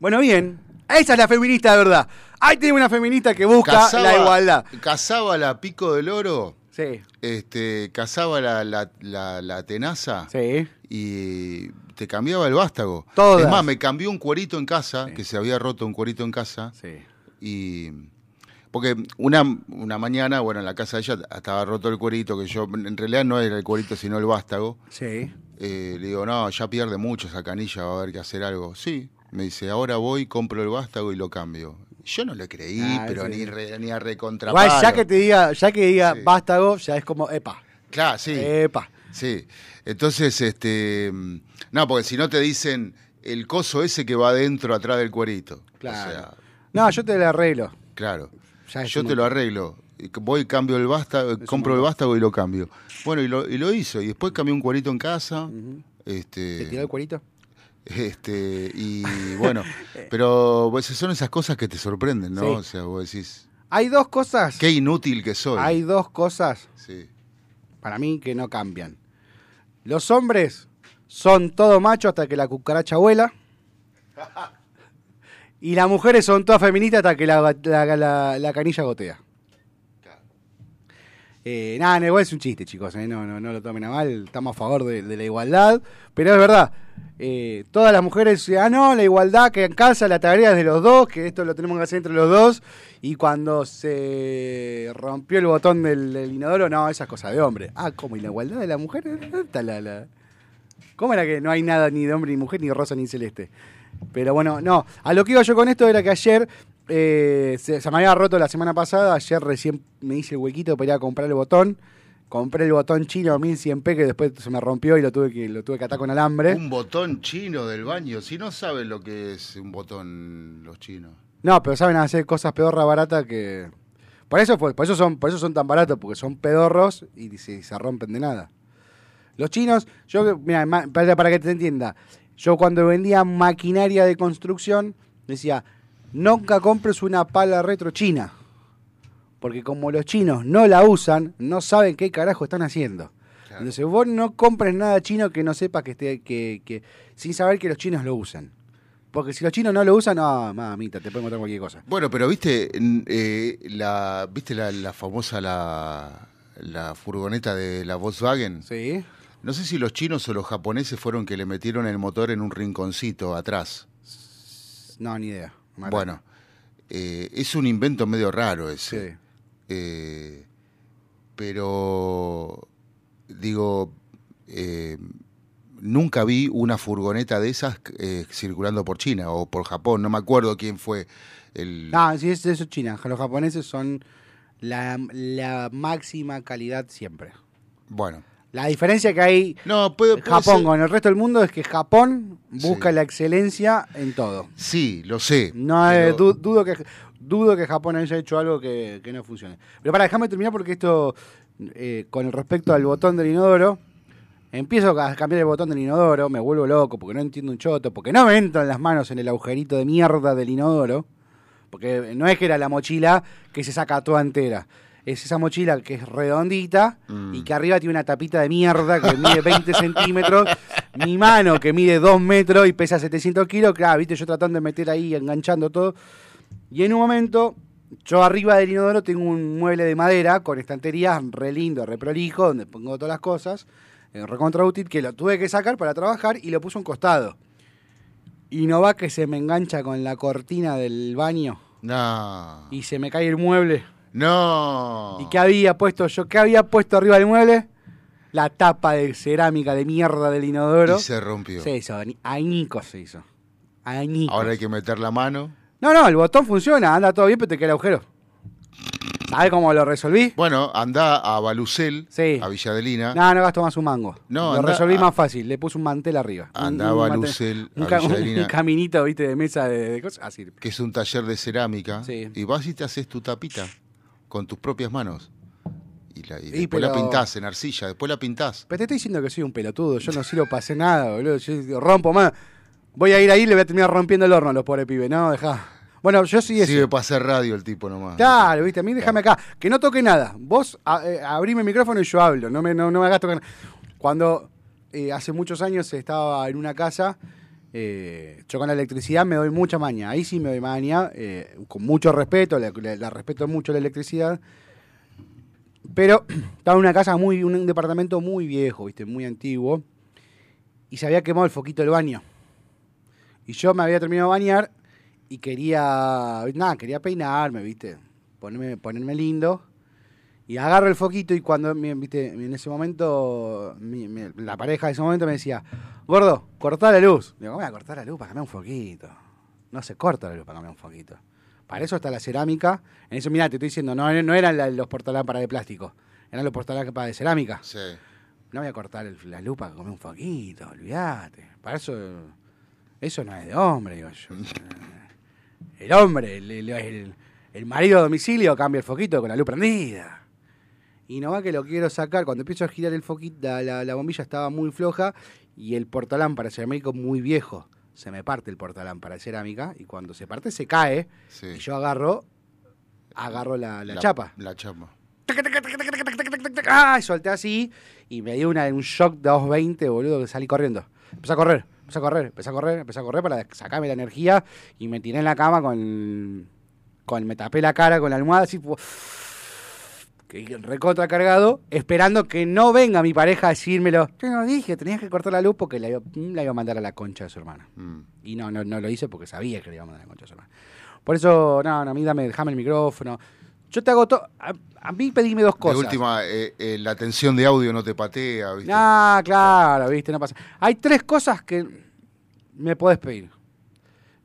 Speaker 2: Bueno, bien. Esa es la feminista de verdad. Ahí tiene una feminista que busca
Speaker 3: Cazaba-
Speaker 2: la igualdad.
Speaker 3: Cazaba la pico del oro,
Speaker 2: Sí,
Speaker 3: este, cazaba la, la, la- la tenaza
Speaker 2: sí.
Speaker 3: y te cambiaba el vástago.
Speaker 2: Todas.
Speaker 3: Es más, me cambió un cuerito en casa, que se había roto un cuerito en casa,
Speaker 2: Sí.
Speaker 3: y porque una, una mañana, bueno, en la casa de ella estaba roto el cuerito, que yo, en realidad no era el cuerito, sino el vástago.
Speaker 2: Sí.
Speaker 3: Eh, le digo, no, ya pierde mucho esa canilla, va a haber que hacer algo. Sí, me dice, ahora voy, compro el vástago y lo cambio. Yo no le creí,
Speaker 2: Ah,
Speaker 3: pero
Speaker 2: sí.
Speaker 3: ni, re- ni a recontra
Speaker 2: Igual, ya que te diga, ya que diga
Speaker 3: Sí.
Speaker 2: vástago, ya es como, epa,
Speaker 3: Claro, sí.
Speaker 2: epa.
Speaker 3: Sí, entonces, este, no, porque si no te dicen el coso ese que va adentro, atrás del cuerito.
Speaker 2: Claro.
Speaker 3: O sea,
Speaker 2: No, yo te lo arreglo.
Speaker 3: claro.
Speaker 2: Ya
Speaker 3: Yo te lo arreglo. Voy, cambio el vástago, compro el vástago y lo cambio. Bueno, y lo, y lo hizo. Y después cambié un cuerito en casa. este,
Speaker 2: ¿Te tiró el cuerito?
Speaker 3: este, y bueno, pero pues, son esas cosas que te sorprenden, ¿no?
Speaker 2: Sí.
Speaker 3: O sea, vos decís,
Speaker 2: Hay dos cosas.
Speaker 3: qué inútil que soy.
Speaker 2: Hay dos cosas
Speaker 3: Sí.
Speaker 2: para mí que no cambian. Los hombres son todo macho hasta que la cucaracha vuela. Y las mujeres son todas feministas hasta que la, la- la- la canilla gotea. Eh, nada, no, igual es un chiste, chicos. eh, No, no, no lo tomen a mal. Estamos a favor de, de la igualdad. Pero es verdad. eh, todas las mujeres dicen, ah, no, la igualdad que en casa, la tarea es de los dos, que esto lo tenemos que hacer entre los dos. Y cuando se rompió el botón del, del inodoro, no, esa es cosa de hombre. Ah, ¿cómo? ¿Y la igualdad de la mujer? ¿Dónde está la, la- ¿Cómo era que no hay nada ni de hombre ni mujer, ni rosa ni celeste? Pero bueno, no. A lo que iba yo con esto era que ayer eh, se, se me había roto la semana pasada. Ayer recién me hice el huequito para ir a comprar el botón. Compré el botón chino 1100p que después se me rompió y lo tuve que, lo tuve que atar con alambre.
Speaker 3: Un botón chino del baño. Si no saben lo que es un botón los chinos.
Speaker 2: No, pero saben hacer cosas pedorra baratas que. Por eso por eso son, por eso son tan baratos, porque son pedorros y se, se rompen de nada. Los chinos, yo, mira, para, para que te entienda, yo cuando vendía maquinaria de construcción decía, nunca compres una pala retro china. Porque como los chinos no la usan, no saben qué carajo están haciendo.
Speaker 3: Claro.
Speaker 2: Entonces vos no compres nada chino que no sepas que esté, que, que, sin saber que los chinos lo usan. Porque si los chinos no lo usan, no, mamita, te pueden encontrar cualquier cosa.
Speaker 3: Bueno, pero viste, eh, la, viste la, la famosa la, la furgoneta de la Volkswagen.
Speaker 2: Sí.
Speaker 3: No sé si los chinos o los japoneses fueron que le metieron el motor en un rinconcito atrás.
Speaker 2: No, ni idea.
Speaker 3: Bueno, eh, es un invento medio raro ese.
Speaker 2: Sí.
Speaker 3: Eh, pero, digo, eh, nunca vi una furgoneta de esas eh, circulando por China o por Japón. No me acuerdo quién fue el...
Speaker 2: No, sí, es eso es China. Los japoneses son la, la máxima calidad siempre.
Speaker 3: Bueno.
Speaker 2: La diferencia que hay
Speaker 3: No, puede, puede
Speaker 2: Japón
Speaker 3: ser-
Speaker 2: con el resto del mundo es que Japón busca
Speaker 3: Sí.
Speaker 2: la excelencia en todo.
Speaker 3: Sí, lo sé.
Speaker 2: No eh, du- dudo que dudo que Japón haya hecho algo que, que no funcione. Pero para déjame terminar porque esto eh, con respecto al botón del inodoro empiezo a cambiar el botón del inodoro, me vuelvo loco porque no entiendo un choto, porque no me entran las manos en el agujerito de mierda del inodoro, porque no es que era la mochila que se saca toda entera. Es esa mochila que es redondita
Speaker 3: Mm.
Speaker 2: y que arriba tiene una tapita de mierda que mide 20 centímetros. Mi mano que mide 2 metros y pesa 700 kilos. Claro, viste, yo tratando de meter ahí, enganchando todo. Y en un momento, yo arriba del inodoro tengo un mueble de madera con estanterías re lindo, re prolijo, donde pongo todas las cosas. En recontra útil, que lo tuve que sacar para trabajar y lo puse a un costado. Y no va que se me engancha con la cortina del baño
Speaker 3: No.
Speaker 2: y se me cae el mueble.
Speaker 3: No.
Speaker 2: ¿Y qué había puesto yo? ¿Qué había puesto arriba del mueble? La tapa de cerámica de mierda del inodoro.
Speaker 3: Y se rompió.
Speaker 2: Se hizo, añicos se hizo. Añicos.
Speaker 3: Ahora hay que meter la mano.
Speaker 2: No, no, el botón funciona, anda todo bien, pero te queda el agujero. ¿Sabes cómo lo resolví?
Speaker 3: Bueno, anda a Balucel,
Speaker 2: Sí.
Speaker 3: a Villadelina.
Speaker 2: No, no gasto más un mango.
Speaker 3: No,
Speaker 2: lo
Speaker 3: anda
Speaker 2: resolví
Speaker 3: a-
Speaker 2: más fácil, le puse un mantel arriba. Un-
Speaker 3: Andaba
Speaker 2: un
Speaker 3: a
Speaker 2: mantel-
Speaker 3: Lucel,
Speaker 2: un,
Speaker 3: a
Speaker 2: un-
Speaker 3: Villadelina.
Speaker 2: un caminito, viste, de mesa de, de cosas. Así.
Speaker 3: que es un taller de cerámica,
Speaker 2: Sí.
Speaker 3: y vas y te haces tu tapita con tus propias manos. Y, la, y
Speaker 2: Y
Speaker 3: después la pintás en arcilla, después la pintás.
Speaker 2: Pero te estoy diciendo que soy un pelotudo, yo no sirvo para hacer nada, boludo. Yo rompo más. Voy a ir ahí y le voy a terminar rompiendo el horno a los pobres pibes. No, deja. Bueno, yo sí eso.
Speaker 3: Sirve para hacer radio el tipo nomás.
Speaker 2: Claro, viste, a mí déjame acá. Que no toque nada. Vos a- eh, abrime el micrófono y yo hablo. No me, no, no me hagas tocar. Cuando eh, hace muchos años estaba en una casa, eh, yo con la electricidad me doy mucha maña. Ahí sí me doy maña, eh, con mucho respeto, le, le- la respeto mucho la electricidad. Pero estaba en una casa muy, un, un departamento muy viejo, viste, muy antiguo. Y se había quemado el foquito del baño. Y yo me había terminado de bañar y quería, nada, quería peinarme, viste, ponerme, ponerme lindo. Y agarro el foquito y cuando, viste, en ese momento, mi- mi- la pareja de ese momento me decía, gordo, cortá la luz. Digo, ¿cómo voy a cortar la luz para cambiar un foquito? No se corta la luz para cambiar un foquito. Para eso está la cerámica. En eso, mirá, te estoy diciendo, no, no eran la- los portalámparas de plástico, eran los portalámparas de cerámica.
Speaker 3: Sí.
Speaker 2: No voy a cortar el- la luz para comer un foquito, olvídate. Para eso, eso no es de hombre, digo yo. El hombre, el, el- el- el marido a domicilio cambia el foquito con la luz prendida. Y no va que lo quiero sacar. Cuando empiezo a girar el foquito, la, la- la bombilla estaba muy floja y el portalámpara cerámico muy viejo. Se me parte el portalámpara de cerámica y cuando se parte se cae
Speaker 3: sí.
Speaker 2: y yo agarro, agarro la, la chapa.
Speaker 3: La chapa.
Speaker 2: ¡Ah! Y solté así y me dio una, un shock de 220, boludo, que salí corriendo. Empecé a correr, empecé a correr, empecé a correr, empecé a correr para sacarme la energía y me tiré en la cama con. con me tapé la cara con la almohada así. Que recontra cargado, esperando que no venga mi pareja a decírmelo. Yo no dije, tenías que cortar la luz porque la iba, la iba a mandar a la concha de su hermana.
Speaker 3: Mm.
Speaker 2: Y no, no, no lo hice porque sabía que le iba a mandar a la concha de su hermana. Por eso, no, no, a mí dame, déjame el micrófono. Yo te hago todo. A, a mí pedime dos cosas.
Speaker 3: última, eh, eh, la tensión de audio no te patea, ¿viste?
Speaker 2: Ah, claro, viste, no pasa. Hay tres cosas que me podés pedir.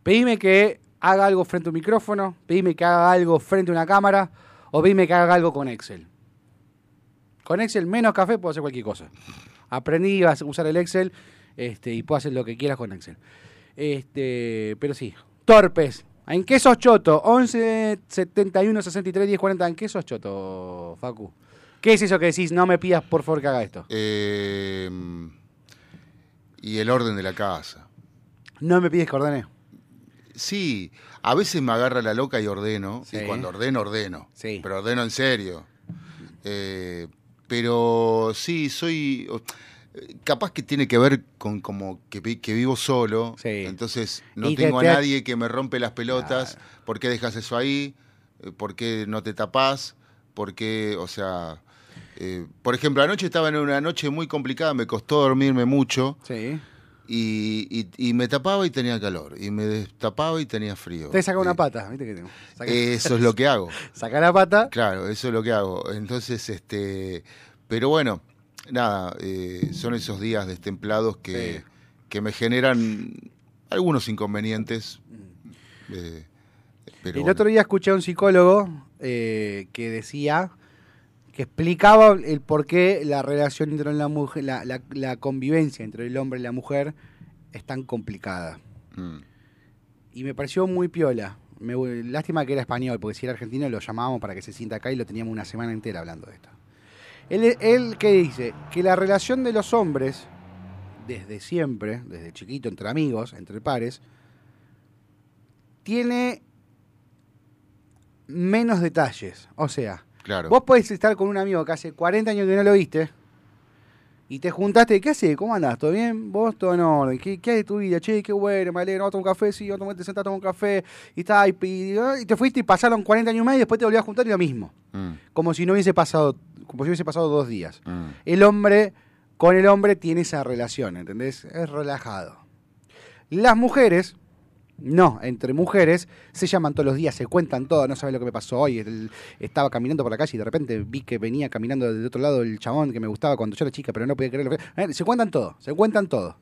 Speaker 2: Pedime que haga algo frente a un micrófono, pedime que haga algo frente a una cámara, o pedime que haga algo con Excel. Con Excel menos café puedo hacer cualquier cosa. Aprendí a usar el Excel este, y puedo hacer lo que quieras con Excel. Este, pero sí, torpes. ¿En qué sos choto? 11 71 63 10 40. ¿En qué sos choto, Facu? ¿Qué es eso que decís? No me pidas por favor que haga esto.
Speaker 3: Eh, y el orden de la casa.
Speaker 2: No me pides que ordene.
Speaker 3: sí, a veces me agarra la loca y ordeno,
Speaker 2: Sí.
Speaker 3: y cuando ordeno, ordeno.
Speaker 2: Sí.
Speaker 3: Pero ordeno en serio. Eh, pero sí, soy... Capaz que tiene que ver con como que, que vivo solo,
Speaker 2: Sí.
Speaker 3: entonces no
Speaker 2: Y
Speaker 3: tengo
Speaker 2: te-
Speaker 3: a nadie que me rompe las pelotas. ¿Por qué dejas eso ahí? Eh, ¿Por qué no te tapás? ¿Por qué, o sea... eh, por ejemplo, anoche estaba en una noche muy complicada, me costó dormirme mucho
Speaker 2: Sí.
Speaker 3: Y, y- y me tapaba y tenía calor, y me destapaba y tenía frío.
Speaker 2: Te saca una
Speaker 3: Y-
Speaker 2: pata, ¿viste que tengo? Saca,
Speaker 3: Eso es lo que hago.
Speaker 2: saca la pata.
Speaker 3: Claro, eso es lo que hago. Entonces, este, pero bueno, nada, eh, son esos días destemplados que,
Speaker 2: Sí.
Speaker 3: que me generan algunos inconvenientes. eh, pero
Speaker 2: el
Speaker 3: bueno.
Speaker 2: otro día escuché a un psicólogo eh, que decía que explicaba el por qué la relación entre la mujer, la, la- la convivencia entre el hombre y la mujer es tan complicada.
Speaker 3: Mm,
Speaker 2: Y me pareció muy piola. Me, lástima que era español, porque si era argentino lo llamábamos para que se sienta acá y lo teníamos una semana entera hablando de esto. Él, él ¿qué dice? Que la relación de los hombres, desde siempre, desde chiquito, entre amigos, entre pares, tiene menos detalles. O sea,
Speaker 3: claro.
Speaker 2: Vos podés estar con un amigo que hace 40 años que no lo viste y te juntaste. ¿Qué haces? ¿Cómo andás? ¿Todo bien? ¿Vos todo en orden? ¿Qué, qué hay de tu vida? Che, qué bueno, me alegro. Vamos a tomar un café, sí, a te sentás a tomar un café. Y, está, y, y- y te fuiste y pasaron 40 años más y después te volvías a juntar y lo mismo.
Speaker 3: Mm,
Speaker 2: Como si no hubiese pasado, como si hubiese pasado dos días.
Speaker 3: mm,
Speaker 2: El hombre con el hombre tiene esa relación, ¿entendés? Es relajado. Las mujeres, no, entre mujeres, se llaman todos los días, se cuentan todo, no sabes lo que me pasó hoy. El- estaba caminando por la calle y de repente vi que venía caminando del otro lado el chabón que me gustaba cuando yo era chica, pero no podía creerlo. Eh, Se cuentan todo, se cuentan todo.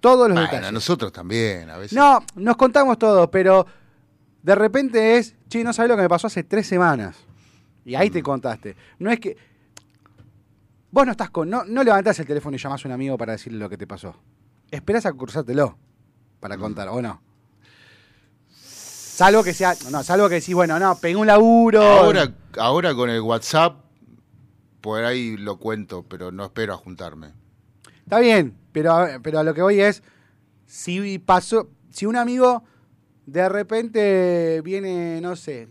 Speaker 2: Todos los
Speaker 3: Bueno,
Speaker 2: detalles.
Speaker 3: nosotros también, a veces.
Speaker 2: No, nos contamos todo, pero de repente es, che, no sabes lo que me pasó hace tres semanas. Y ahí te contaste. No es que. Vos no estás con. No, no levantás el teléfono y llamás a un amigo para decirle lo que te pasó. Esperás a cruzártelo para contar, ¿o no? Salvo que sea. No, salvo que decís, bueno, no, pegué un laburo.
Speaker 3: Ahora, ahora con el WhatsApp, por ahí lo cuento, pero no espero a juntarme.
Speaker 2: Está bien, pero, a- pero a lo que voy es, si pasó, si un amigo de repente viene, no sé,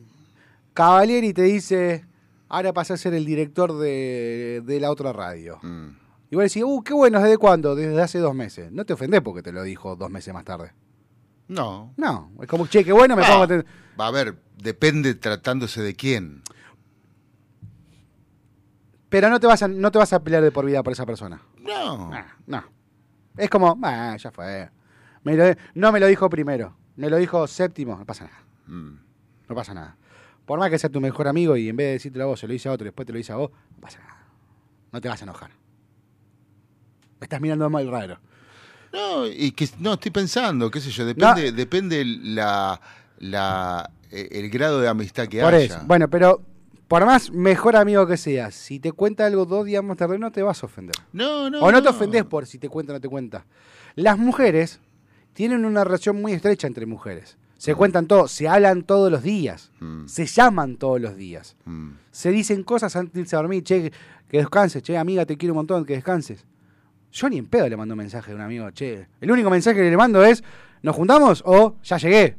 Speaker 2: Cavalieri y te dice, ahora pasé a ser el director de, de la otra radio.
Speaker 3: Mm.
Speaker 2: Y vos decís, uh, qué bueno, ¿desde cuándo? Desde hace dos meses. No te ofendés porque te lo dijo dos meses más tarde.
Speaker 3: No.
Speaker 2: No, es como, che, qué bueno, me pongo a ten-
Speaker 3: Va a ver, depende tratándose de quién.
Speaker 2: Pero no te, vas a, no te vas a pelear de por vida por esa persona.
Speaker 3: No.
Speaker 2: Ah, no. Es como, ah, ya fue. Me lo- no me lo dijo primero, me lo dijo séptimo, no pasa nada.
Speaker 3: Mm.
Speaker 2: No pasa nada. Por más que sea tu mejor amigo y en vez de decírtelo a vos, se lo dice a otro y después te lo dice a vos, no pasa nada. No te vas a enojar. Me estás mirando mal raro.
Speaker 3: No, y que no estoy pensando, qué sé yo, depende, depende la, la eh, el grado de amistad que
Speaker 2: por
Speaker 3: haya.
Speaker 2: eso. Bueno, pero por más mejor amigo que seas, si te cuenta algo dos días más tarde, no te vas a ofender.
Speaker 3: No, no.
Speaker 2: o no te ofendés por si te cuenta o no te cuenta. Las mujeres tienen una relación muy estrecha entre mujeres. Se cuentan todo, se hablan todos los días,
Speaker 3: Mm,
Speaker 2: se llaman todos los días.
Speaker 3: mm.
Speaker 2: se dicen cosas antes de irse a dormir, che, que descanses, che, amiga, te quiero un montón, que descanses. Yo ni en pedo le mando un mensaje a un amigo, che. El único mensaje que le mando es, ¿nos juntamos? o ya llegué.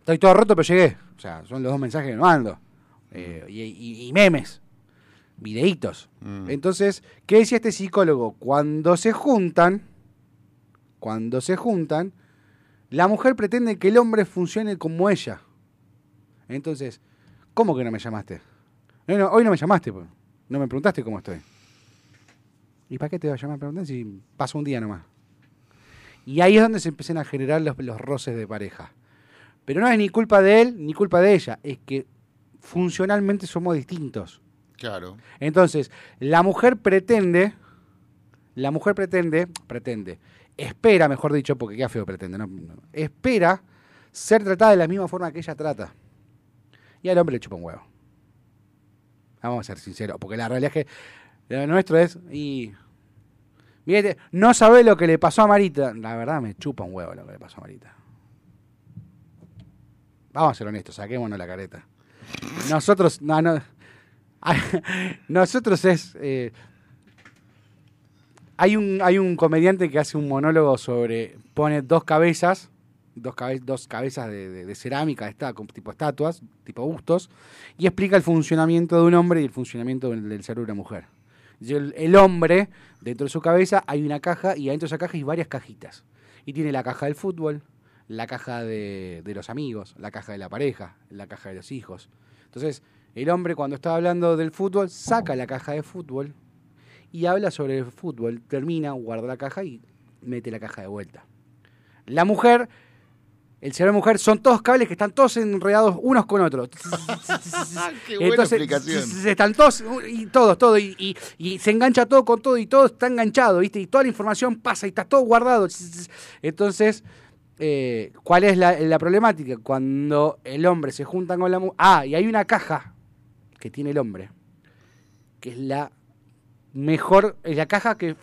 Speaker 2: Estoy todo roto, pero llegué. O sea, son los dos mensajes que le mando. Eh, y, y- y memes, videitos.
Speaker 3: Mm.
Speaker 2: Entonces, ¿qué decía este psicólogo? Cuando se juntan, cuando se juntan, la mujer pretende que el hombre funcione como ella. Entonces, ¿cómo que no me llamaste? No, no, hoy no me llamaste, pues. no me preguntaste cómo estoy. ¿Y para qué te voy a llamar a preguntar si pasó un día nomás? Y ahí es donde se empiezan a generar los, los roces de pareja. Pero no es ni culpa de él ni culpa de ella, es que funcionalmente somos distintos.
Speaker 3: Claro.
Speaker 2: Entonces, la mujer pretende, la mujer pretende, pretende, espera, mejor dicho, porque qué feo pretende, no, no, espera ser tratada de la misma forma que ella trata. Y al hombre le chupa un huevo. Vamos a ser sinceros, porque la realidad es que lo nuestro es, y... Fíjate, no sabe lo que le pasó a Marita. La verdad me chupa un huevo lo que le pasó a Marita. Vamos a ser honestos, saquémonos la careta. Nosotros, no, no, nosotros es. eh, hay, un, hay un comediante que hace un monólogo sobre. Pone dos cabezas dos, cabe- dos cabezas de, cerámica, está, tipo estatuas, tipo bustos, y explica el funcionamiento de un hombre y el funcionamiento del, del cerebro de una mujer. El hombre, dentro de su cabeza hay una caja y adentro de esa caja hay varias cajitas. Y tiene la caja del fútbol, la caja de, de los amigos, la caja de la pareja, la caja de los hijos. Entonces, el hombre cuando está hablando del fútbol saca la caja de fútbol y habla sobre el fútbol, termina, guarda la caja y mete la caja de vuelta. La mujer, el cerebro de mujer, son todos cables que están todos enredados unos con otros.
Speaker 3: Qué buena explicación.
Speaker 2: se están todos, y todos, todo, y, y- y se engancha todo con todo, y todo está enganchado, ¿viste? Y toda la información pasa y está todo guardado. Entonces, eh, ¿cuál es la, la problemática? Cuando el hombre se junta con la mujer. Ah, y hay una caja que tiene el hombre, que es la mejor, es la caja que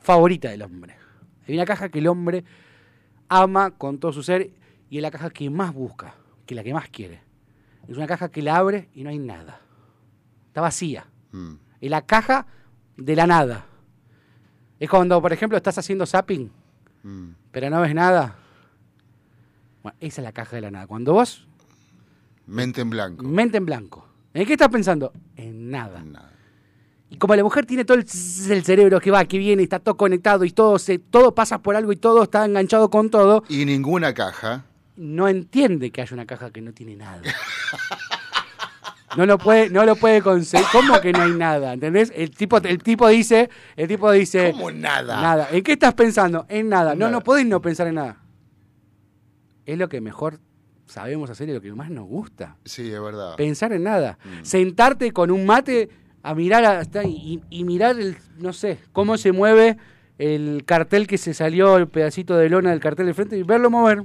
Speaker 2: favorita del hombre. Hay una caja que el hombre ama con todo su ser y es la caja que más busca, que la que más quiere. Es una caja que la abre y no hay nada. Está vacía.
Speaker 3: Mm.
Speaker 2: Es la caja de la nada. Es cuando, por ejemplo, estás haciendo zapping,
Speaker 3: Mm.
Speaker 2: pero no ves nada. Bueno, esa es la caja de la nada. Cuando vos,
Speaker 3: Mente en blanco.
Speaker 2: mente en blanco. ¿En qué estás pensando? En nada.
Speaker 3: Nada.
Speaker 2: Y como la mujer tiene todo el, cerebro que va, que viene, está todo conectado y todo, se, todo pasa por algo y todo está enganchado con todo,
Speaker 3: Y ninguna caja.
Speaker 2: no entiende que hay una caja que no tiene nada. No lo puede, no lo puede conseguir. ¿Cómo que no hay nada? ¿Entendés? El tipo, el tipo dice, el tipo dice.
Speaker 3: ¿Cómo nada?
Speaker 2: Nada. ¿En qué estás pensando? En nada. No,
Speaker 3: Nada.
Speaker 2: no podés no pensar en nada. Es lo que mejor sabemos hacer y lo que más nos gusta.
Speaker 3: Sí, es verdad.
Speaker 2: Pensar en nada.
Speaker 3: Mm.
Speaker 2: Sentarte con un mate a mirar hasta y, y mirar el, no sé, cómo se mueve el cartel que se salió, el pedacito de lona del cartel de frente y verlo mover.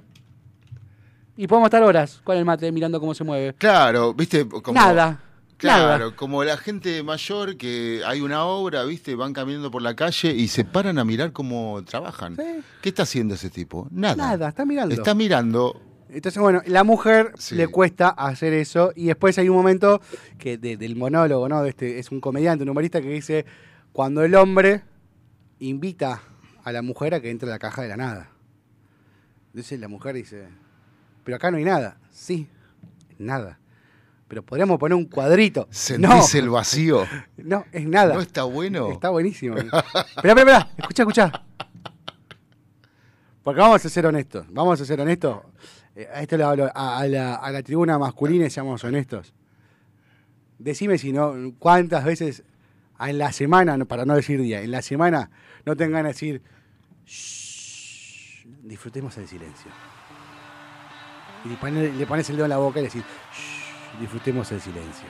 Speaker 2: Y podemos estar horas con el mate mirando cómo se mueve.
Speaker 3: Claro, viste, como.
Speaker 2: nada.
Speaker 3: Claro,
Speaker 2: Nada.
Speaker 3: como la gente mayor que hay una obra, viste, van caminando por la calle y se paran a mirar cómo trabajan.
Speaker 2: Sí.
Speaker 3: ¿Qué está haciendo ese tipo? Nada.
Speaker 2: Nada, está mirando.
Speaker 3: Está mirando.
Speaker 2: Entonces, bueno, la mujer
Speaker 3: Sí.
Speaker 2: le cuesta hacer eso y después hay un momento que de- del monólogo, ¿no? Este, es un comediante, un humorista que dice, cuando el hombre invita a la mujer a que entre a la caja de la nada. Entonces la mujer dice, pero acá no hay nada. Sí, nada. Pero podríamos poner un cuadrito.
Speaker 3: ¿Sentís
Speaker 2: no,
Speaker 3: el vacío?
Speaker 2: no, es nada.
Speaker 3: ¿No está bueno?
Speaker 2: Está buenísimo. Espera, espera, espera. Escucha, escucha. Porque vamos a ser honestos. Vamos a ser honestos. Eh, a esto le hablo a, a la, a tribuna masculina seamos honestos. Decime si no, cuántas veces en la semana, para no decir día, en la semana no tengan de decir, "Shh, disfrutemos el silencio. Y le pones, le pones el dedo en la boca y le decís, "Shh, disfrutemos el silencio.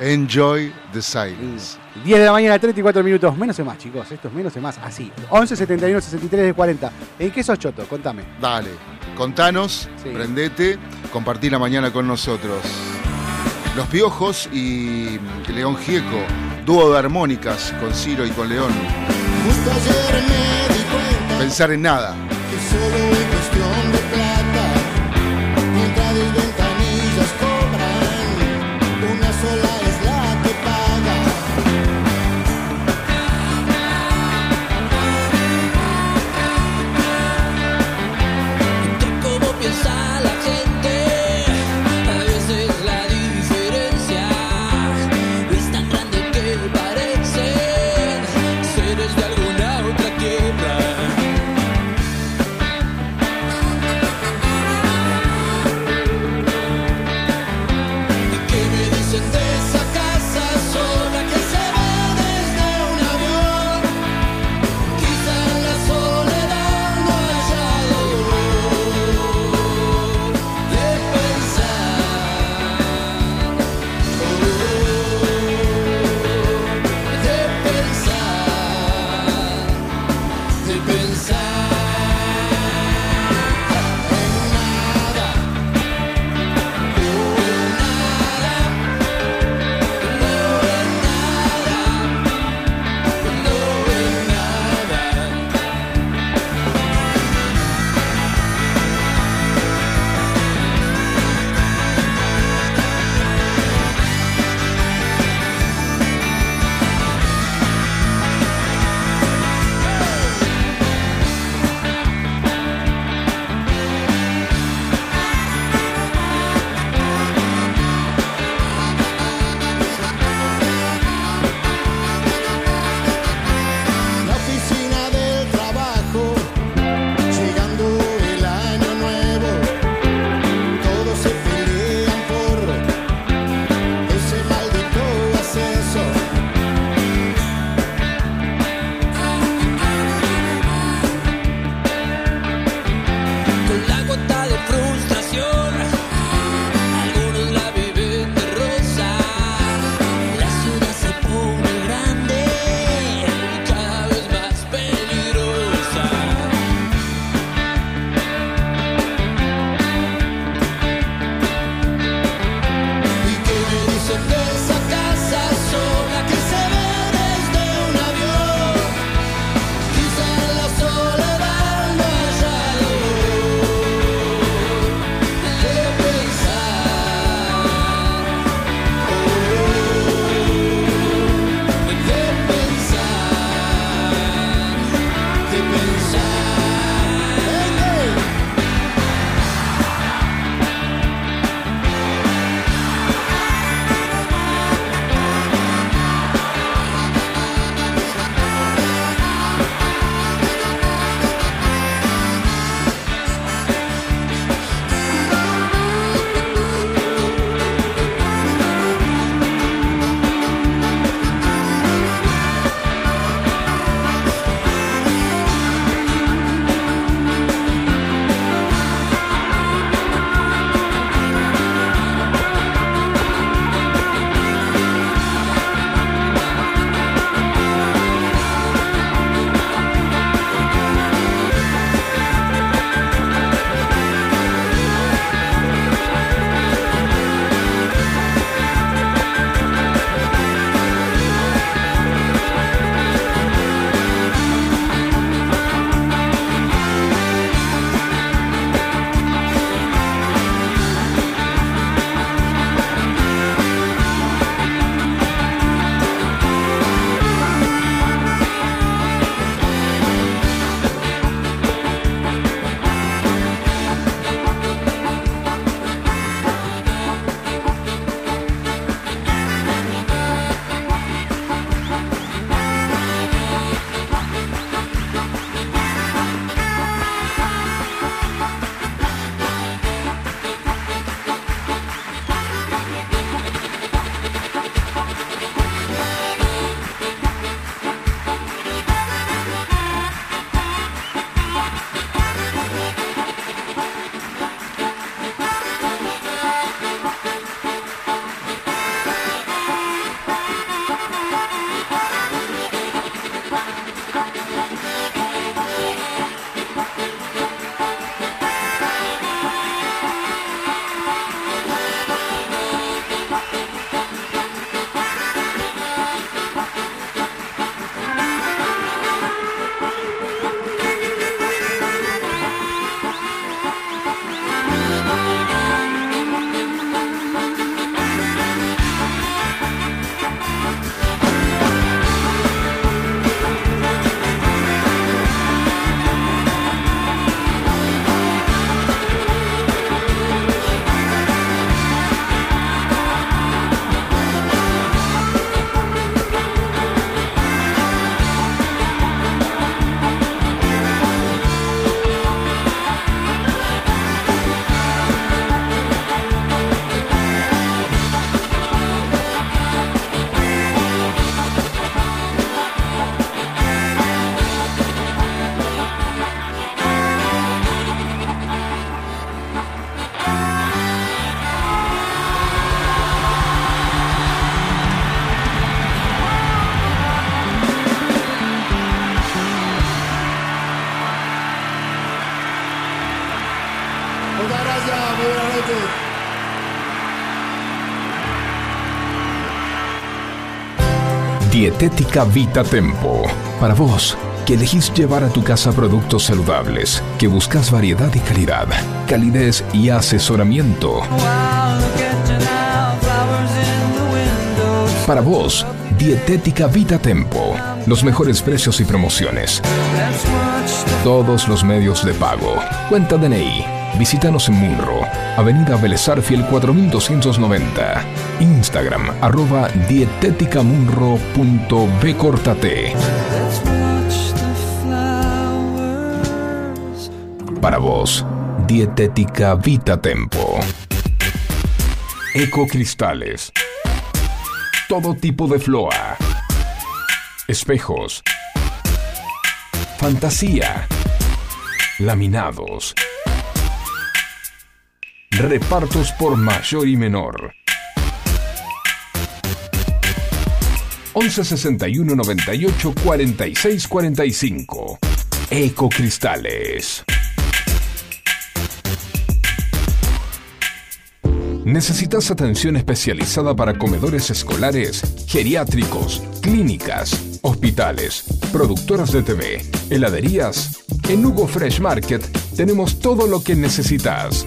Speaker 3: Enjoy the silence.
Speaker 2: 10 de la mañana, 34 minutos. Menos es más, chicos. Esto es menos es más. Así. 11 71 63 de 40. ¿En qué sos choto? Contame.
Speaker 3: Dale, contanos,
Speaker 2: Sí.
Speaker 3: prendete, compartí la mañana con nosotros. Los Piojos y León Gieco, dúo de armónicas con Ciro y con León.
Speaker 4: Justo ayer me di cuenta
Speaker 3: Pensar en nada.
Speaker 4: que solo es cuestión
Speaker 1: Dietética Vita Tempo. Para vos, que elegís llevar a tu casa productos saludables, que buscas variedad y calidad, calidez y asesoramiento. Para vos, Dietética Vita Tempo. Los mejores precios y promociones. Todos los medios de pago. Cuenta DNI. Visítanos en Munro, Avenida Belezarfiel 4290. Instagram, arroba dieteticamunro.bcortate. Para vos, Dietética Vita Tempo. Ecocristales. Todo tipo de floa. Espejos. Fantasía. Laminados. Repartos por mayor y menor. 11 61 98 46 45. Ecocristales. ¿Necesitas atención especializada para comedores escolares, geriátricos, clínicas, hospitales, productoras de TV, heladerías? En Hugo Fresh Market tenemos todo lo que necesitas.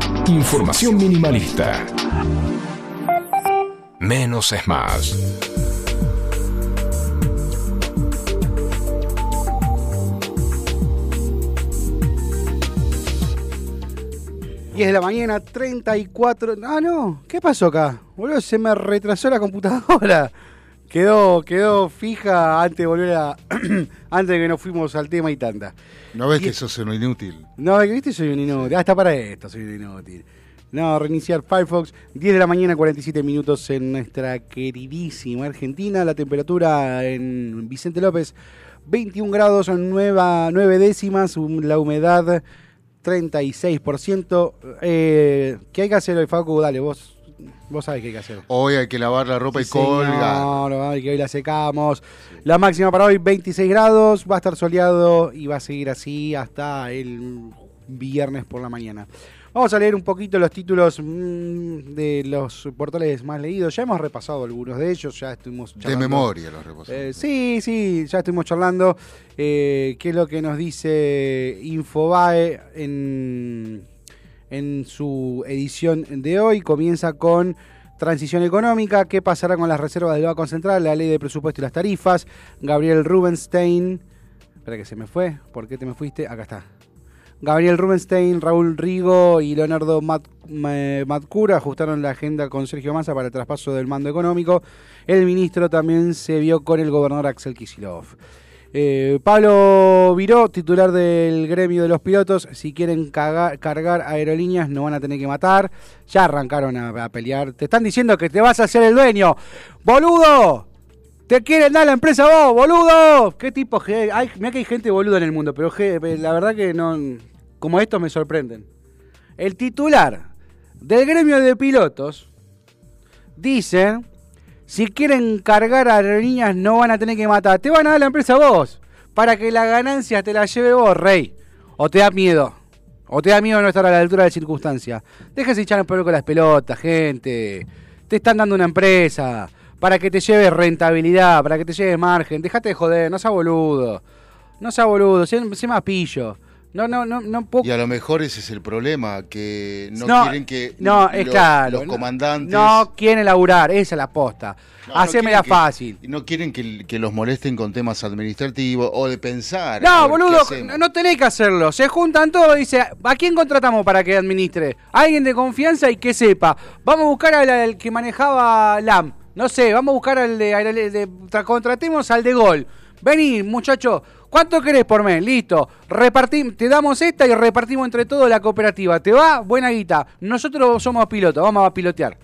Speaker 1: Información minimalista. Menos es más.
Speaker 2: Diez de la mañana, 34. Ah, no. ¿Qué pasó acá? Boludo, se me retrasó la computadora. Quedó, quedó fija antes de volver a. antes de que nos fuimos al tema y tanta.
Speaker 3: ¿No ves
Speaker 2: Y-
Speaker 3: que sos un inútil?
Speaker 2: No, que viste, soy un inútil. Hasta para esto soy un inútil. No, reiniciar Firefox. 10 de la mañana, 47 minutos en nuestra queridísima Argentina. La temperatura en Vicente López, 21 grados, 9, 9 décimas. La humedad, 36%. Eh, ¿Qué hay que hacer hoy, Facu? Dale, vos, vos sabés qué hay que hacer.
Speaker 3: Hoy hay que lavar la ropa
Speaker 2: Sí,
Speaker 3: y colgar.
Speaker 2: señor, ay, que hoy la secamos. La máxima para hoy 26 grados, va a estar soleado y va a seguir así hasta el viernes por la mañana. Vamos a leer un poquito los títulos mm, de los portales más leídos. Ya hemos repasado algunos de ellos, ya estuvimos
Speaker 3: De
Speaker 2: charlando.
Speaker 3: memoria los reposamos.
Speaker 2: Eh, sí, sí, ya estuvimos charlando. Eh, ¿Qué es lo que nos dice Infobae en, en su edición de hoy? Comienza con transición económica. ¿Qué pasará con las reservas del Banco Central? La ley de presupuesto y las tarifas. Gabriel Rubenstein. Espera que se me fue. ¿Por qué te me fuiste? Acá está. Gabriel Rubenstein, Raúl Rigo y Leonardo Mat- Ma- Matcura ajustaron la agenda con Sergio Massa para el traspaso del mando económico. El ministro también se vio con el gobernador Axel Kicillof. Eh, Pablo Viró, titular del gremio de los pilotos, si quieren cargar aerolíneas no van a tener que matar. Ya arrancaron a, pelear. Te están diciendo que te vas a hacer el dueño. ¡Boludo! Te quieren dar la empresa vos, boludo. ¿Qué tipo? Hay, mira que hay gente boluda en el mundo, pero ge- la verdad que no. Como estos me sorprenden. El titular del gremio de pilotos dice: si quieren cargar aerolíneas, no van a tener que matar. Te van a dar la empresa vos. Para que la ganancia te la lleve vos, rey. O te da miedo. O te da miedo no estar a la altura de la circunstancia. Déjense echar un poco con las pelotas, gente. Te están dando una empresa para que te lleves rentabilidad, para que te lleves margen. Dejate de joder, no seas boludo. No seas boludo, sé más pillo. No, no, no, no puedo
Speaker 3: Y a lo mejor ese es el problema, que no,
Speaker 2: No,
Speaker 3: quieren que
Speaker 2: no, es
Speaker 3: los,
Speaker 2: claro.
Speaker 3: los comandantes...
Speaker 2: No quieren laburar, esa es la posta.
Speaker 3: no,
Speaker 2: Hacémela fácil.
Speaker 3: No quieren que, que los molesten con temas administrativos o de pensar.
Speaker 2: No,
Speaker 3: ver, ¿qué
Speaker 2: boludo, no, tenés que hacerlo. Se juntan todos y dice, ¿a quién contratamos para que administre? Alguien de confianza y que sepa. Vamos a buscar al, al que manejaba LAM. No sé, vamos a buscar al de, al de- tra- contratemos al de gol. Vení, muchacho, ¿Cuánto querés por mes? Listo. Repartim, te damos esta y repartimos entre todos la cooperativa. ¿Te va? Buena guita. Nosotros somos pilotos, vamos a pilotear.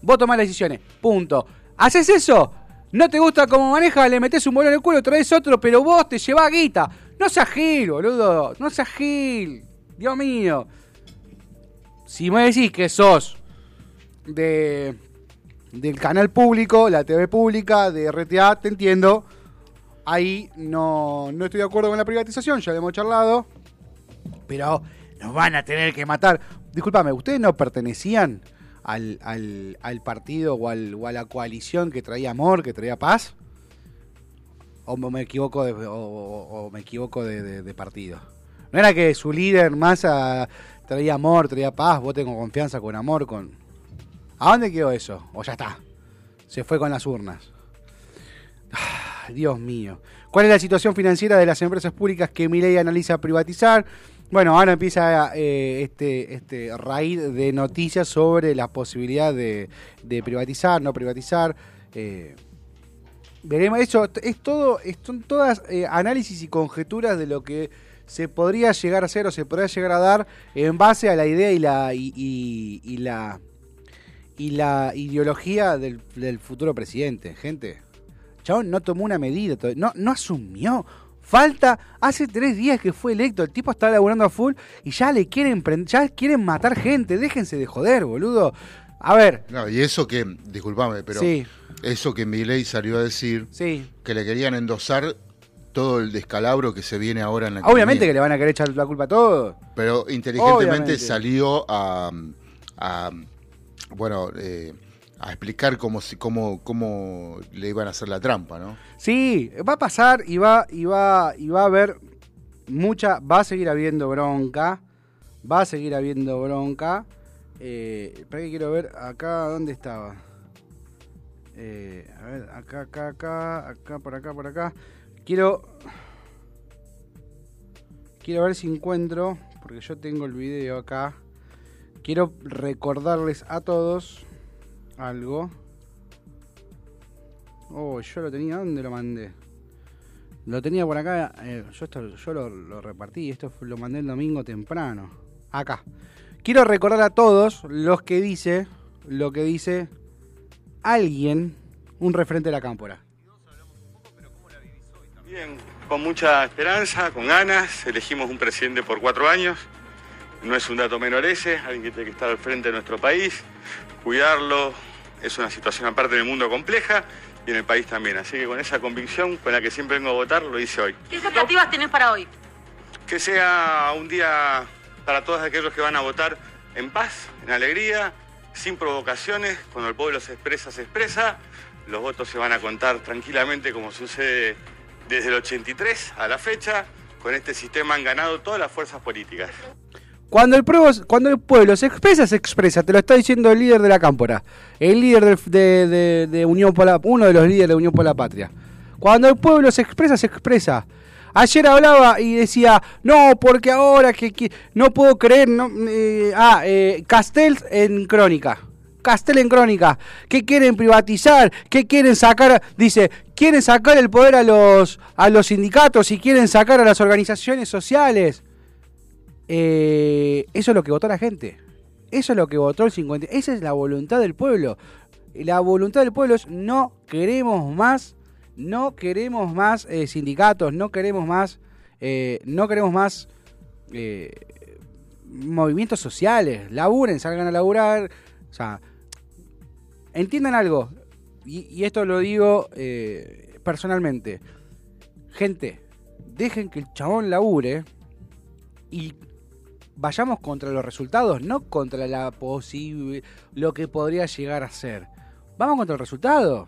Speaker 2: Vos tomás las decisiones. Punto. ¿Haces eso? ¿No te gusta cómo maneja? Le metes un bolón en el culo, traes otro, pero vos te llevás guita. No seas gil, boludo. No seas gil. Dios mío. Si me decís que sos de del canal público, la TV pública, de RTA, te entiendo. Ahí no, no estoy de acuerdo con la privatización, ya lo hemos charlado. Pero nos van a tener que matar. Discúlpame, ¿ustedes no pertenecían al, al- al partido o, al- o a la coalición que traía amor, que traía paz? ¿O me equivoco de, o, me equivoco de, partido? ¿No era que su líder Massa traía amor, traía paz, voten con confianza, con amor, con... ¿A dónde quedó eso? ¿O ya está? Se fue con las urnas. Dios mío. ¿Cuál es la situación financiera de las empresas públicas que Milei analiza privatizar? Bueno, ahora empieza eh, este, este raíz de noticias sobre la posibilidad de, privatizar, no privatizar. eh, veremos, eso es todo, son todas eh, análisis y conjeturas de lo que se podría llegar a hacer o se podría llegar a dar en base a la idea y la y, la y la ideología del futuro presidente, gente. Chabón no tomó una medida, no, no asumió. Falta, hace tres días que fue electo, el tipo está laburando a full y ya le quieren ya quieren matar gente, déjense de joder, boludo. A ver,
Speaker 3: No, y eso que, disculpame, pero
Speaker 2: Sí.
Speaker 3: eso que Milei salió a decir,
Speaker 2: sí.
Speaker 3: que le querían endosar todo el descalabro que se viene ahora en la
Speaker 2: Obviamente que le van a querer echar la culpa a todo.
Speaker 3: Pero inteligentemente
Speaker 2: Obviamente.
Speaker 3: salió a, a, bueno, eh, a explicar cómo, cómo, cómo le iban a hacer la trampa, ¿no?
Speaker 2: Sí, va a pasar y va, y va, y va a haber mucha, va a seguir habiendo bronca, va a seguir habiendo bronca. Eh, espera que quiero ver acá dónde estaba. Eh, a ver, acá, acá, acá, acá, por acá, por acá. Quiero, quiero ver si encuentro, porque yo tengo el video acá. Quiero recordarles a todos algo. Oh, yo lo tenía, ¿dónde lo mandé? Lo tenía por acá, eh, yo, esto, yo lo, lo repartí, esto lo mandé el domingo temprano. Acá. Quiero recordar a todos los que dice, lo que dice alguien, un referente de la cámpora.
Speaker 5: Bien, con mucha esperanza, con ganas, elegimos un presidente por cuatro años. No es un dato menor ese, alguien que tiene que estar al frente de nuestro país, cuidarlo. Es una situación aparte del mundo compleja y en el país también. Así que con esa convicción con la que siempre vengo a votar, lo hice hoy.
Speaker 6: ¿Qué expectativas tenés para hoy?
Speaker 5: Que sea un día para todos aquellos que van a votar en paz, en alegría, sin provocaciones. Cuando el pueblo se expresa, se expresa. Los votos se van a contar tranquilamente como sucede desde el 83 a la fecha. Con este sistema han ganado todas las fuerzas políticas.
Speaker 2: Cuando el, pueblo, cuando el pueblo se expresa, se expresa. Te lo está diciendo el líder de la cámpora. El líder de, de- de Unión por la, uno de los líderes de Unión por la Patria. Cuando el pueblo se expresa, se expresa. Ayer hablaba y decía, no, porque ahora que, que- no puedo creer, no, eh, ah, eh, Castells en crónica. Castel en crónica. ¿Qué quieren privatizar? ¿Qué quieren sacar? Dice, quieren sacar el poder a los, a los sindicatos y quieren sacar a las organizaciones sociales. Eh, eso es lo que votó la gente. Eso es lo que votó el 50. Esa es la voluntad del pueblo. La voluntad del pueblo es no queremos más, no queremos más eh, sindicatos, no queremos más, eh, no queremos más movimientos sociales. Laburen, salgan a laburar. O sea, entiendan algo. Y, y esto lo digo personalmente. Gente, dejen que el chabón labure y vayamos contra los resultados, no contra la posible lo que podría llegar a ser. Vamos contra el resultado.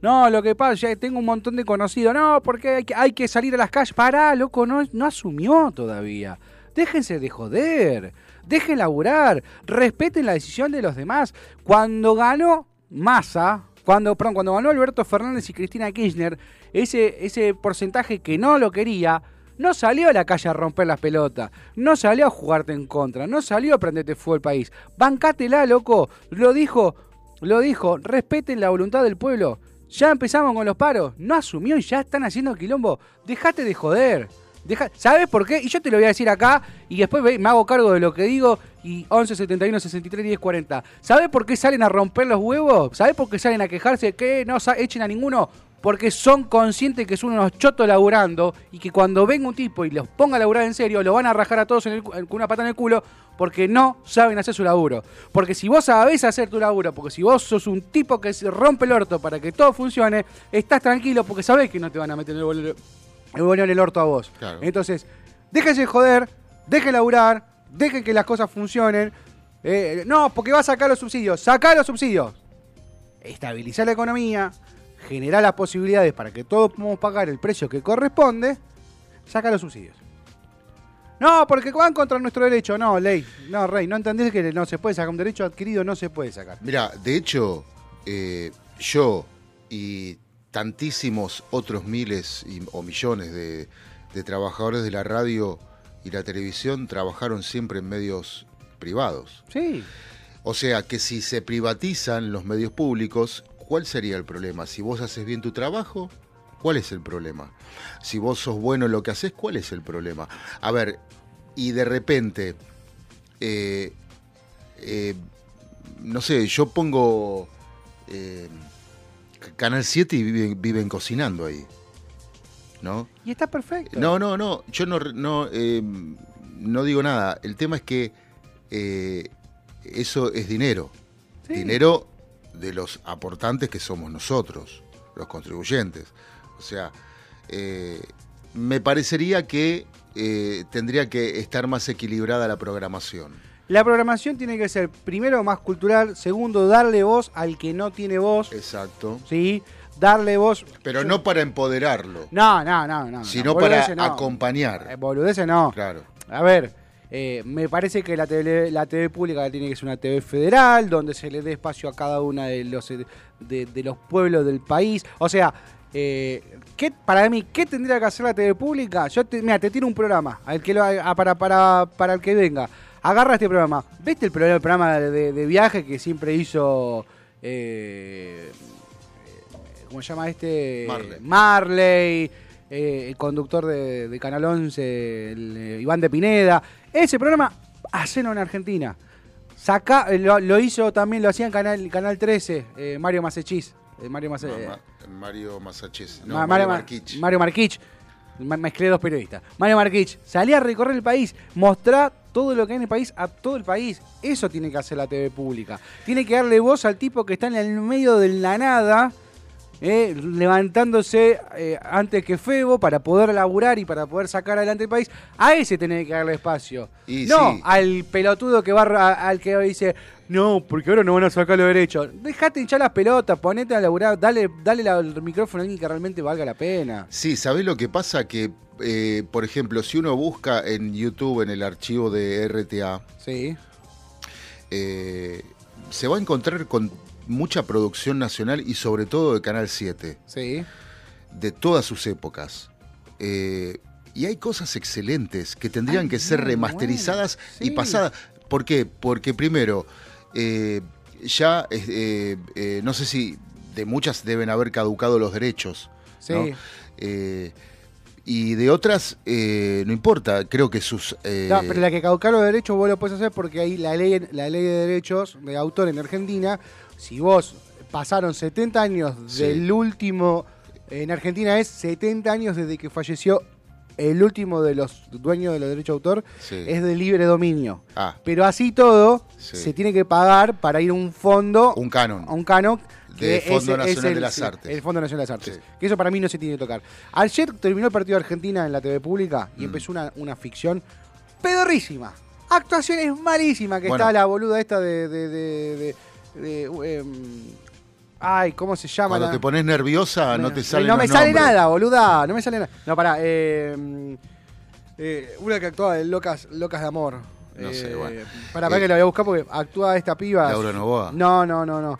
Speaker 2: No, lo que pasa, ya tengo un montón de conocidos. No, porque hay que, salir a las calles. Pará, loco, no, no asumió todavía. Déjense de joder. Dejen laburar. Respeten la decisión de los demás. Cuando ganó Massa, cuando, perdón, cuando ganó Alberto Fernández y Cristina Kirchner, ese, ese porcentaje que no lo quería, no salió a la calle a romper las pelotas, no salió a jugarte en contra, no salió a prenderte fuego el país. Bancátela, loco. Lo dijo, lo dijo, respeten la voluntad del pueblo. Ya empezamos con los paros. No asumió y ya están haciendo quilombo. Dejate de joder. Deja, ¿Sabes por qué? Y yo te lo voy a decir acá y después me hago cargo de lo que digo y 11 71 63 10 40. ¿Sabes por qué salen a romper los huevos? ¿Sabes por qué salen a quejarse que no echen a ninguno? Porque son conscientes que son unos chotos laburando y que cuando venga un tipo y los ponga a laburar en serio, lo van a rajar a todos en con una pata en el culo porque no saben hacer su laburo. Porque si vos sabés hacer tu laburo, porque si vos sos un tipo que se rompe el orto para que todo funcione, estás tranquilo porque sabés que no te van a meter el bolero en el orto a vos.
Speaker 3: Claro.
Speaker 2: Entonces, déjense de joder, dejen laburar, dejen que las cosas funcionen. Eh, no, porque va a sacar los subsidios. Sacar los subsidios. Estabilizar la economía, generar las posibilidades para que todos podamos pagar el precio que corresponde. Sacar los subsidios. No, porque van contra nuestro derecho. No, ley. No, rey. No entendés que no se puede sacar un derecho adquirido, no se puede sacar.
Speaker 3: Mira, de hecho, eh, yo y tantísimos otros miles y- o millones de, de trabajadores de la radio y la televisión trabajaron siempre en medios privados.
Speaker 2: Sí.
Speaker 3: O sea que si se privatizan los medios públicos, ¿cuál sería el problema? Si vos haces bien tu trabajo, ¿cuál es el problema? Si vos sos bueno en lo que haces, ¿cuál es el problema? A ver, y de repente, eh, eh, no sé, yo pongo eh, Canal 7 y viven, viven cocinando ahí. ¿No?
Speaker 2: Y está perfecto.
Speaker 3: No, no, no. Yo no, no, no digo nada. El tema es que eso es dinero.
Speaker 2: Sí.
Speaker 3: Dinero de los aportantes que somos nosotros, los contribuyentes. O sea, eh, me parecería que eh, tendría que estar más equilibrada la programación.
Speaker 2: La programación tiene que ser, primero, más cultural. Segundo, darle voz al que no tiene voz.
Speaker 3: Exacto.
Speaker 2: ¿Sí? Darle voz.
Speaker 3: Pero
Speaker 2: Yo-
Speaker 3: no para empoderarlo,
Speaker 2: No, no, no. no
Speaker 3: sino
Speaker 2: no,
Speaker 3: para
Speaker 2: no.
Speaker 3: acompañar.
Speaker 2: Eh, boludeces no.
Speaker 3: Claro.
Speaker 2: A ver, eh, me parece que la TV, la TV pública tiene que ser una TV federal, donde se le dé espacio a cada uno de los, eh, de, de los pueblos del país. O sea, eh, ¿qué, para mí, ¿qué tendría que hacer la TV pública? Yo te, mira, te tiro un programa al que lo, a- para, para, para el que venga. Agarra este programa. ¿Viste el programa, el programa de, de viaje que siempre hizo... eh, ¿Cómo se llama este?
Speaker 3: Marley.
Speaker 2: Marley, eh, el conductor de, de Canal 11, el, eh, Iván de Pineda. Ese programa, hacelo en Argentina. Saca, eh, lo, lo hizo también, lo hacía en Canal, Canal 13, eh, Mario Masechis. eh, Mario Mase-
Speaker 3: No, Ma- Mario Masachés. No,
Speaker 2: Ma-
Speaker 3: Mario
Speaker 2: Ma-
Speaker 3: Marquich.
Speaker 2: Mario Marquich. Mezclé dos periodistas. Mario Marquich. Salía a recorrer el país. Mostrar todo lo que hay en el país a todo el país. Eso tiene que hacer la TV pública. Tiene que darle voz al tipo que está en el medio de la nada. Eh, levantándose eh, antes que Febo para poder laburar y para poder sacar adelante el país. A ese tiene que darle espacio.
Speaker 3: Y
Speaker 2: no
Speaker 3: sí.
Speaker 2: al pelotudo que va a- al que dice, no, porque ahora no van a sacar los derechos. Dejate hinchar las pelotas, ponete a laburar, dale, dale la- el micrófono a alguien que realmente valga la pena.
Speaker 3: Sí, ¿sabés lo que pasa? Que, eh, por ejemplo, si uno busca en YouTube, en el archivo de RTA,
Speaker 2: Sí.
Speaker 3: se va a encontrar con mucha producción nacional y sobre todo de Canal 7,
Speaker 2: Sí.
Speaker 3: de todas sus épocas. Eh, y hay cosas excelentes que tendrían
Speaker 2: Ay,
Speaker 3: que ser remasterizadas
Speaker 2: bueno,
Speaker 3: y pasadas. ¿Por qué? Porque primero, eh, ya, eh, no sé si de muchas deben haber caducado los derechos.
Speaker 2: Sí.
Speaker 3: ¿no? Y de otras, eh, no importa, creo que sus... eh,
Speaker 2: No, pero la que caducar los derechos vos lo puedes hacer porque ahí la ley, la ley de derechos de autor en Argentina, si vos pasaron 70 años
Speaker 3: Sí.
Speaker 2: del último, en Argentina es 70 años desde que falleció el último de los dueños de los derechos de autor,
Speaker 3: Sí.
Speaker 2: es de libre dominio.
Speaker 3: Ah,
Speaker 2: Pero así todo,
Speaker 3: Sí.
Speaker 2: se tiene que pagar para ir a un fondo,
Speaker 3: un canon.
Speaker 2: a un canon
Speaker 3: De Fondo Nacional
Speaker 2: es
Speaker 3: de las Artes.
Speaker 2: El Fondo Nacional de las Artes.
Speaker 3: Sí.
Speaker 2: Que eso para mí no se tiene que tocar. Ayer terminó el partido de Argentina en la TV pública y
Speaker 3: Mm.
Speaker 2: empezó una, una ficción pedorrísima. Actuaciones malísimas que
Speaker 3: Bueno.
Speaker 2: está la boluda esta de. de, de- de- em, ay, ¿cómo se llama?
Speaker 3: Cuando
Speaker 2: la-
Speaker 3: te pones nerviosa no te salen
Speaker 2: No me sale
Speaker 3: nombres.
Speaker 2: nada, boluda. No me sale nada. No, pará. eh, eh, una que actuaba de Locas, Locas de Amor.
Speaker 3: No sé, bueno.
Speaker 2: Para, para
Speaker 3: Eh,
Speaker 2: que la voy a buscar porque actúa esta piba.
Speaker 3: Laura Novoa.
Speaker 2: No, no, no, no.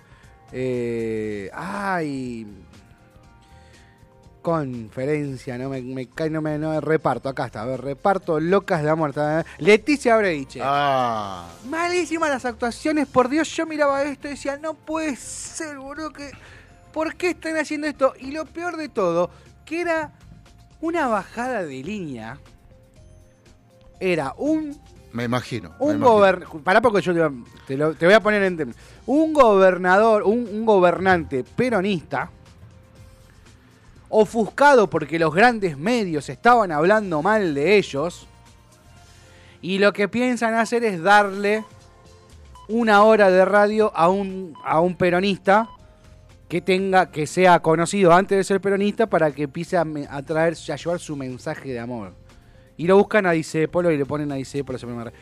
Speaker 2: Eh, ay. Conferencia, no me, me cae, no me, no reparto. Acá está, a ver, reparto Locas de Amor. está, ¿eh? Leticia Breiche.
Speaker 3: Ah,
Speaker 2: Malísimas las actuaciones, por Dios, yo miraba esto y decía, no puede ser, boludo, que... ¿por qué están haciendo esto? Y lo peor de todo, que era una bajada de línea. Era un
Speaker 3: Me imagino.
Speaker 2: un gobernador. Pará porque yo te, voy a- te lo- te voy a poner en. Un gobernador, un, un gobernante peronista, ofuscado porque los grandes medios estaban hablando mal de ellos. Y lo que piensan hacer es darle una hora de radio a un, a un peronista que tenga, que sea conocido antes de ser peronista para que empiece a, a traer, a llevar su mensaje de amor. Y lo buscan a Disépolo y le ponen a se llama-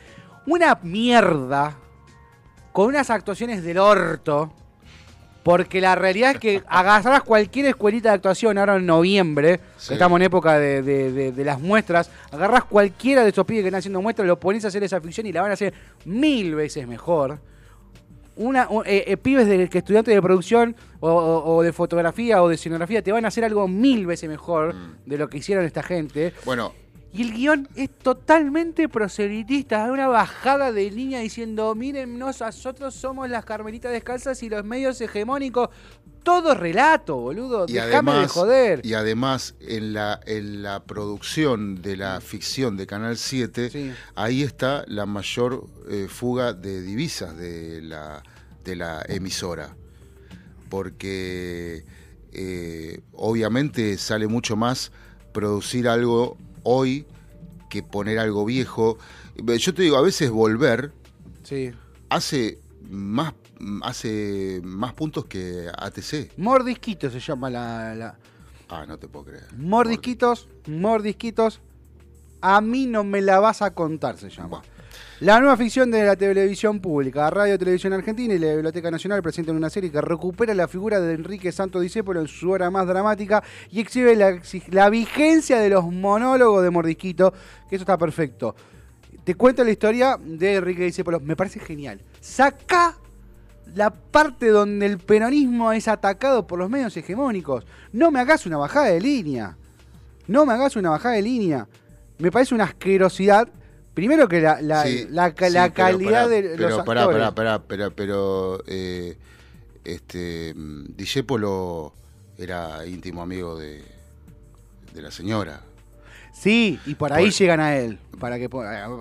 Speaker 2: Una mierda con unas actuaciones del orto. Porque la realidad es que agarrás cualquier escuelita de actuación ahora en noviembre,
Speaker 3: Sí.
Speaker 2: que estamos en época de, de- de- de las muestras, agarrás cualquiera de esos pibes que están haciendo muestras, lo pones a hacer esa ficción y la van a hacer mil veces mejor. Una, un- eh, eh, pibes de, que estudiantes de producción o, o- o de fotografía o de escenografía te van a hacer algo mil veces mejor
Speaker 3: Mm.
Speaker 2: de lo que hicieron esta gente.
Speaker 3: Bueno,
Speaker 2: Y el guion es totalmente proselitista, una bajada de línea diciendo, miren, nosotros somos las carmelitas descalzas y los medios hegemónicos. Todo relato, boludo.
Speaker 3: y
Speaker 2: Déjame de joder.
Speaker 3: y además en la, en la producción de la ficción de Canal 7,
Speaker 2: Sí.
Speaker 3: ahí está la mayor eh, fuga de divisas de la, de la emisora. Porque eh, obviamente sale mucho más producir algo hoy que poner algo viejo. Yo te digo, a veces volver
Speaker 2: Sí.
Speaker 3: hace más, hace más puntos que ATC.
Speaker 2: Mordisquitos se llama la... la-
Speaker 3: Ah, no te puedo creer.
Speaker 2: Mordisquitos, mordisquitos. A mí no me la vas a contar, se llama.
Speaker 3: Buah.
Speaker 2: La nueva ficción de la televisión pública, Radio Televisión Argentina y la Biblioteca Nacional presentan una serie que recupera la figura de Enrique Santo Discépolo en su hora más dramática y exhibe la, vigencia de los monólogos de Mordisquito, que eso está perfecto. Te cuento la historia de Enrique Discépolo, me parece genial. Saca la parte donde el peronismo es atacado por los medios hegemónicos. No me hagas una bajada de línea. No me hagas una bajada de línea. Me parece una asquerosidad. Primero que la, la,
Speaker 3: Sí,
Speaker 2: la, ca-
Speaker 3: sí,
Speaker 2: la calidad
Speaker 3: pará,
Speaker 2: de
Speaker 3: pero
Speaker 2: los
Speaker 3: pará,
Speaker 2: actores.
Speaker 3: pará, pará, pero, pero eh, este mm, Discépolo era íntimo amigo de, de la señora.
Speaker 2: Sí, y por ahí
Speaker 3: Por-
Speaker 2: llegan a él. Para que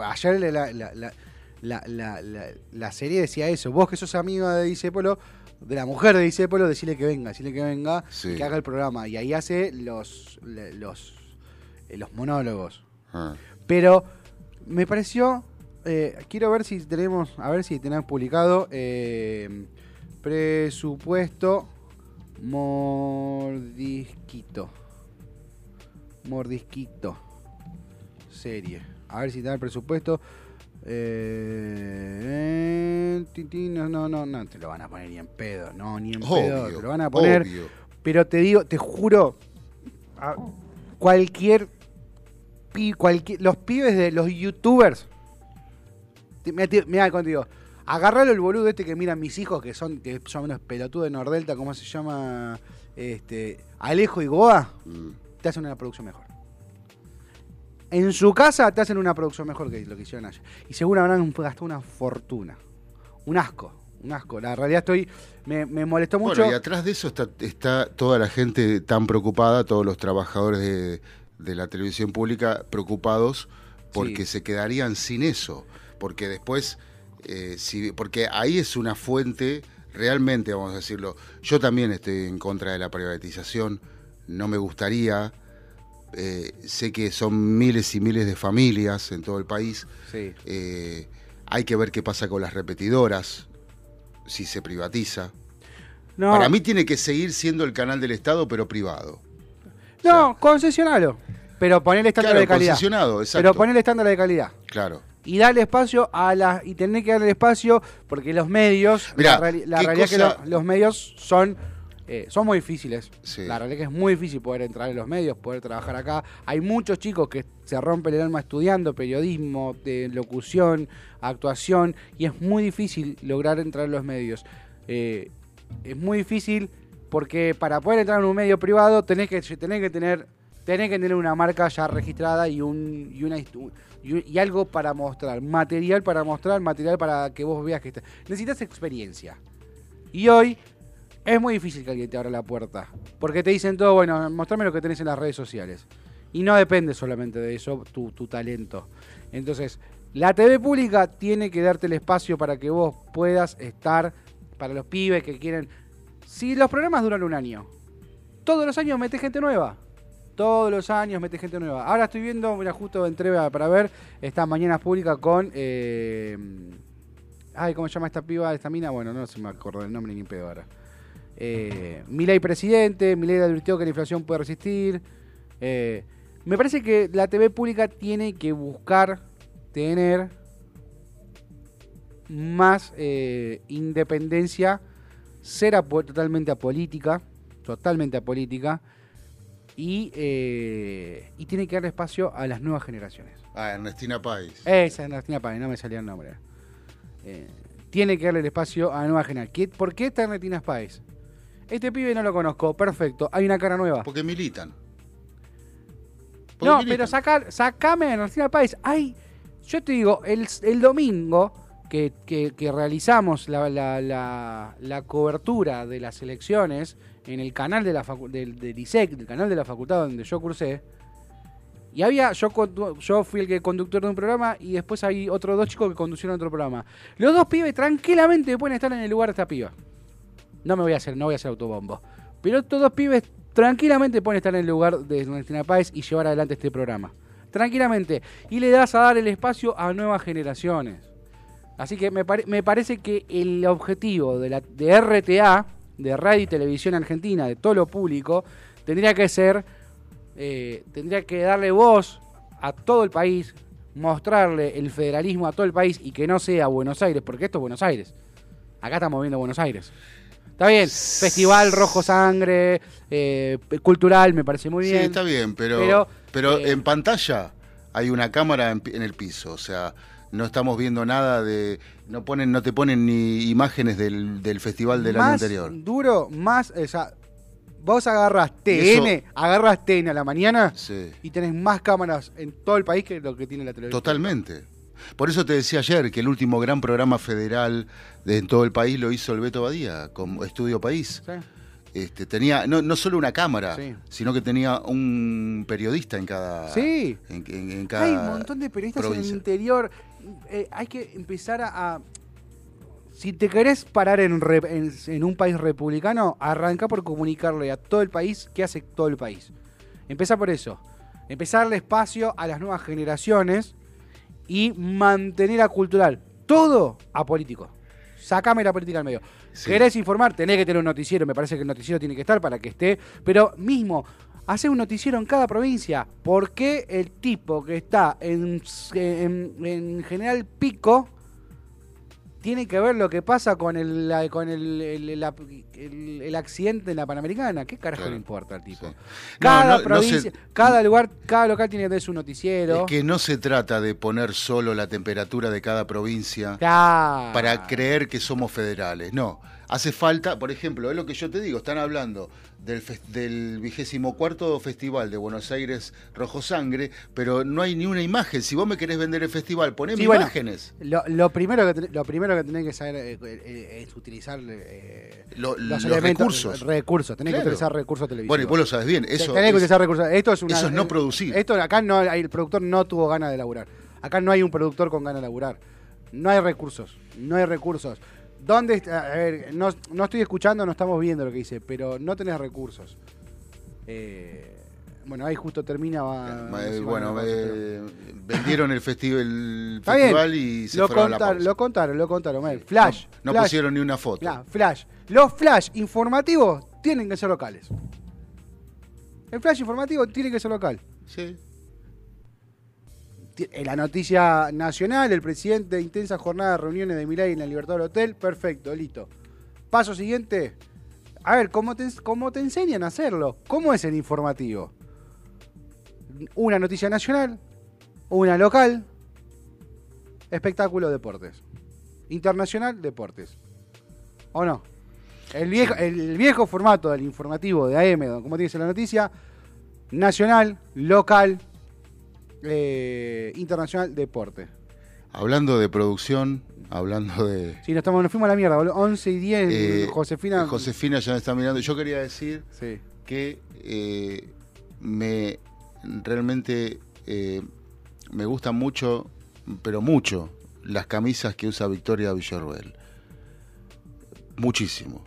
Speaker 2: ayer la, la, la, la, la- la- la- la serie decía eso. Vos que sos amigo de Disépolo, de la mujer de Disépolo, decirle que venga, decirle que venga,
Speaker 3: Sí.
Speaker 2: que haga el programa. Y ahí hace los, los, eh, los monólogos.
Speaker 3: Ah.
Speaker 2: Pero me pareció. eh, quiero ver si tenemos. A ver si tenemos publicado. eh, presupuesto. Mordisquito. Mordisquito. Serie. A ver si está el presupuesto. Eh, no, no, no, no te lo van a poner ni en pedo, no, ni en pedo, te lo van a poner.
Speaker 3: obvio.
Speaker 2: Pero te digo, te juro, a- cualquier, pi- cualquier los pibes de los youtubers, mira, contigo, agarralo el boludo este que miran mis hijos, que son, que son unos pelotudos de Nordelta, ¿cómo se llama? Este, Alejo y Goa,
Speaker 3: Mm.
Speaker 2: te hacen una producción mejor. En su casa te hacen una producción mejor que lo que hicieron allá. Y seguro habrán gastado una fortuna. Un asco, un asco. La realidad estoy, me, me molestó mucho.
Speaker 3: Bueno, y atrás de eso está, está toda la gente tan preocupada, todos los trabajadores de, de la televisión pública preocupados porque
Speaker 2: Sí.
Speaker 3: se quedarían sin eso. Porque después, eh, si, porque ahí es una fuente, realmente, vamos a decirlo, yo también estoy en contra de la privatización, no me gustaría, eh, sé que son miles y miles de familias en todo el país,
Speaker 2: Sí.
Speaker 3: eh, hay que ver qué pasa con las repetidoras, si se privatiza.
Speaker 2: No,
Speaker 3: Para mí tiene que seguir siendo el canal del Estado, pero privado.
Speaker 2: No, concesionalo. Pero poner estándar
Speaker 3: Claro,
Speaker 2: de calidad.
Speaker 3: concesionado, exacto.
Speaker 2: Pero poner estándar de calidad.
Speaker 3: Claro.
Speaker 2: Y darle espacio a las. Y tener que darle espacio porque los medios.
Speaker 3: Mirá,
Speaker 2: la, reali- la
Speaker 3: ¿qué
Speaker 2: realidad es que lo- los medios son. eh, son muy difíciles.
Speaker 3: Sí.
Speaker 2: La realidad es que es muy difícil poder entrar en los medios, poder trabajar acá. Hay muchos chicos que se rompen el alma estudiando periodismo, de locución, actuación, y es muy difícil lograr entrar en los medios. Eh, es muy difícil porque para poder entrar en un medio privado tenés que, tener tenés que tener una marca ya registrada y un y algo para mostrar, material para mostrar, material para que vos veas que está. necesitas experiencia. Y hoy es muy difícil que alguien te abra la puerta. Porque te dicen todo, bueno, mostrame lo que tenés en las redes sociales. Y no depende solamente de eso tu, tu talento. Entonces, la TV pública tiene que darte el espacio para que vos puedas estar, para los pibes que quieren... Si los programas duran un año, todos los años mete gente nueva. Todos los años mete gente nueva. Ahora estoy viendo, mira, justo entré para ver estas mañanas públicas con. eh, ay, ¿cómo se llama esta piba, esta mina? Bueno, no se me acuerdo del nombre ni pedo ahora. Eh, Milei presidente, Milei advirtió que la inflación puede resistir. Eh, me parece que la TV pública tiene que buscar tener más eh, independencia, ser totalmente apolítica, totalmente apolítica, y, eh, y tiene que darle espacio a las nuevas generaciones.
Speaker 3: Ah, Ernestina Páez.
Speaker 2: Esa es Ernestina Páez, no me salía el nombre. Eh, tiene que darle el espacio a la nueva generación. ¿Qué- ¿Por qué está Ernestina Páez? Este pibe no lo conozco, perfecto, hay una cara nueva.
Speaker 3: Porque militan. Porque
Speaker 2: No,
Speaker 3: militan.
Speaker 2: pero sacar, sacame a Ernestina Páez. Ay, yo te digo, el, el domingo que, que- que realizamos la, la- la- la cobertura de las elecciones en el canal de la del, del ISEC, del canal de la facultad donde yo cursé, y había, yo, yo fui el que conductor de un programa y después hay otros dos chicos que conducieron otro programa. Los dos pibes tranquilamente pueden estar en el lugar de esta piba. No me voy a hacer, no voy a hacer autobombo. Pero estos dos pibes tranquilamente pueden estar en el lugar de Ernestina Páez y llevar adelante este programa. Tranquilamente. Y le das a dar el espacio a nuevas generaciones. Así que me, pare- me parece que el objetivo de, la, de RTA, de Radio y Televisión Argentina, de todo lo público, tendría que ser, eh, tendría que darle voz a todo el país, mostrarle el federalismo a todo el país y que no sea Buenos Aires, porque esto es Buenos Aires. Acá estamos viendo Buenos Aires. Está bien, Festival Rojo Sangre, eh, cultural, me parece muy
Speaker 3: Sí,
Speaker 2: bien.
Speaker 3: está bien, pero,
Speaker 2: Pero,
Speaker 3: pero,
Speaker 2: eh,
Speaker 3: en pantalla hay una cámara en, en el piso, o sea, no estamos viendo nada de, no ponen, no te ponen ni imágenes del, del festival del año anterior.
Speaker 2: duro, más, o sea, vos agarras TN,
Speaker 3: eso-
Speaker 2: agarras TN a la mañana
Speaker 3: Sí,
Speaker 2: y tenés más cámaras en todo el país que lo que tiene la televisión.
Speaker 3: totalmente. Por eso te decía ayer que el último gran programa federal de en todo el país lo hizo el Beto Badía, con Estudio País.
Speaker 2: Sí.
Speaker 3: Este, tenía no, no solo una cámara,
Speaker 2: Sí.
Speaker 3: sino que tenía un periodista en cada,
Speaker 2: Sí.
Speaker 3: en, en- en cada
Speaker 2: Hay un montón de periodistas en el interior. Eh, hay que empezar a, a- Si te querés parar en, re- en- en un país republicano, arranca por comunicarle a todo el país qué hace todo el país. Empezá por eso. Empezar a darle espacio a las nuevas generaciones y mantener a cultural. Todo a político. Sácame la política al medio.
Speaker 3: Sí.
Speaker 2: ¿Querés informar? Tenés que tener un noticiero. Me parece que el noticiero tiene que estar para que esté. Pero mismo, hacer un noticiero en cada provincia. ¿Por qué el tipo que está en, en, en General Pico tiene que ver lo que pasa con el, la- con el, el, accidente en la Panamericana? ¿Qué carajo
Speaker 3: Claro.
Speaker 2: le importa al tipo?
Speaker 3: Sí.
Speaker 2: Cada
Speaker 3: No, no- no
Speaker 2: provincia,
Speaker 3: se-
Speaker 2: cada lugar, cada local tiene que tener su noticiero.
Speaker 3: Es que no se trata de poner solo la temperatura de cada provincia
Speaker 2: Claro.
Speaker 3: para creer que somos federales. No, hace falta, por ejemplo, es lo que yo te digo, están hablando del, vigésimo cuarto festival de Buenos Aires Rojo Sangre, pero no hay ni una imagen. Si vos me querés vender el festival, poneme
Speaker 2: Sí, bueno,
Speaker 3: imágenes.
Speaker 2: Lo, lo primero que lo primero que tenés que saber eh, eh, es utilizar eh,
Speaker 3: Lo-
Speaker 2: los,
Speaker 3: recursos.
Speaker 2: recursos. Tenés
Speaker 3: Claro.
Speaker 2: que utilizar recursos televisivos.
Speaker 3: Bueno, y vos lo sabes bien, eso
Speaker 2: tenés que
Speaker 3: es-
Speaker 2: utilizar recursos. Esto es una,
Speaker 3: eso es no
Speaker 2: eh,
Speaker 3: producir.
Speaker 2: Esto acá no el productor no tuvo ganas de laburar. Acá no hay un productor con ganas de laburar. No hay recursos. No hay recursos. ¿Dónde está? A ver, no, no estoy escuchando, no estamos viendo lo que dice, pero no tenés recursos. Eh, bueno, ahí justo termina. va-
Speaker 3: Eh,
Speaker 2: no a
Speaker 3: bueno, eh, vendieron el, festival, el
Speaker 2: bien.
Speaker 3: y se
Speaker 2: lo,
Speaker 3: fueron a la
Speaker 2: lo contaron, lo contaron. Flash.
Speaker 3: No, no
Speaker 2: flash.
Speaker 3: pusieron ni una foto.
Speaker 2: Flash. Los flash informativos tienen que ser locales. El flash informativo tiene que ser local.
Speaker 3: Sí.
Speaker 2: En la noticia nacional, el presidente, intensa jornada de reuniones de Milay en la Libertad del Hotel. Perfecto, listo. Paso siguiente. A ver, ¿cómo te, cómo te enseñan a hacerlo? ¿Cómo es el informativo? Una noticia nacional, una local, espectáculo, deportes. Internacional, deportes. ¿O no? El viejo, el viejo formato del informativo de AM, como tienes la noticia, nacional, local, eh, internacional, deporte.
Speaker 3: hablando de producción, hablando de...
Speaker 2: Sí, nos, estamos, nos fuimos a la mierda, boludo. 11 y 10,
Speaker 3: eh,
Speaker 2: Josefina.
Speaker 3: Josefina ya me está mirando. Yo quería decir
Speaker 2: Sí.
Speaker 3: que eh, me realmente me gustan mucho, pero mucho, las camisas que usa Victoria Villarruel. Muchísimo.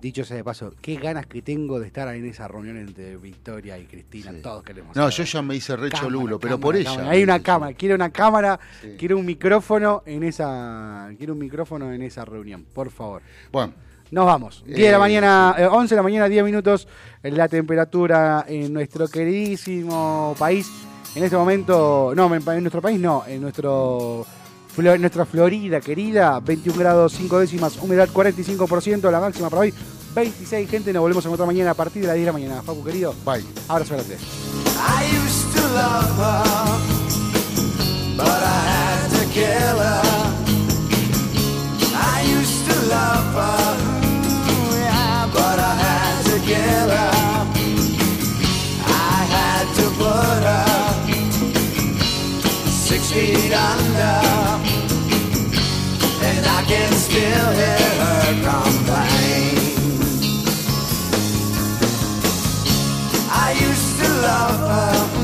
Speaker 2: Dicho sea de paso, qué ganas que tengo de estar en esa reunión entre Victoria y Cristina.
Speaker 3: Sí.
Speaker 2: Todos queremos.
Speaker 3: No, yo ya me hice recho
Speaker 2: Cámara,
Speaker 3: lulo, pero
Speaker 2: cámara,
Speaker 3: por ella.
Speaker 2: cámara. Hay una cámara, quiero una cámara,
Speaker 3: Sí.
Speaker 2: quiero un micrófono en esa. Quiero un micrófono en esa reunión, por favor.
Speaker 3: Bueno,
Speaker 2: Nos vamos. 10 de la
Speaker 3: Eh,
Speaker 2: mañana, eh, 11 de la mañana, 10 minutos. La temperatura en nuestro queridísimo país. En este momento, no, en, en nuestro país no, en nuestro Nuestra Florida querida, 21 grados 5 décimas, humedad 45%, la máxima para hoy 26. Gente, nos volvemos a encontrar mañana a partir de las 10 de la mañana. Facu querido,
Speaker 3: bye.
Speaker 2: abrazo grande.
Speaker 4: I used to love her, but I had to kill her. Six feet under, and I can still hear her complain. I used to love her,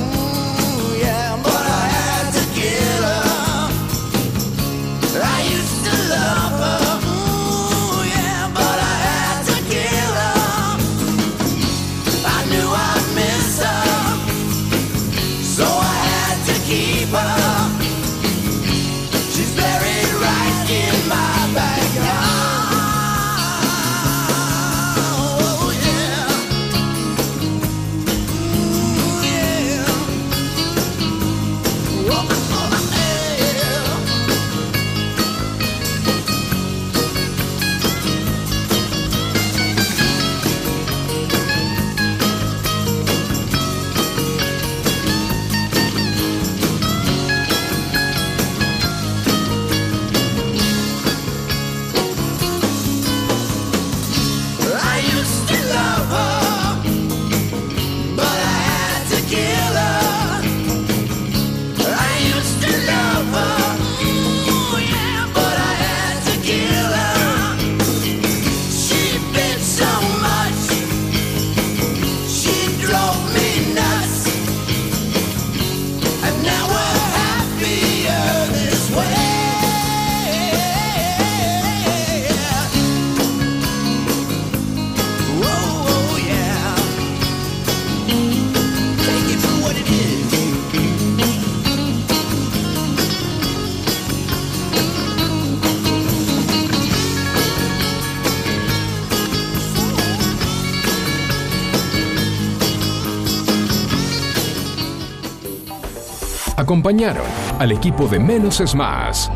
Speaker 1: Acompañaron al equipo de Menos es Más.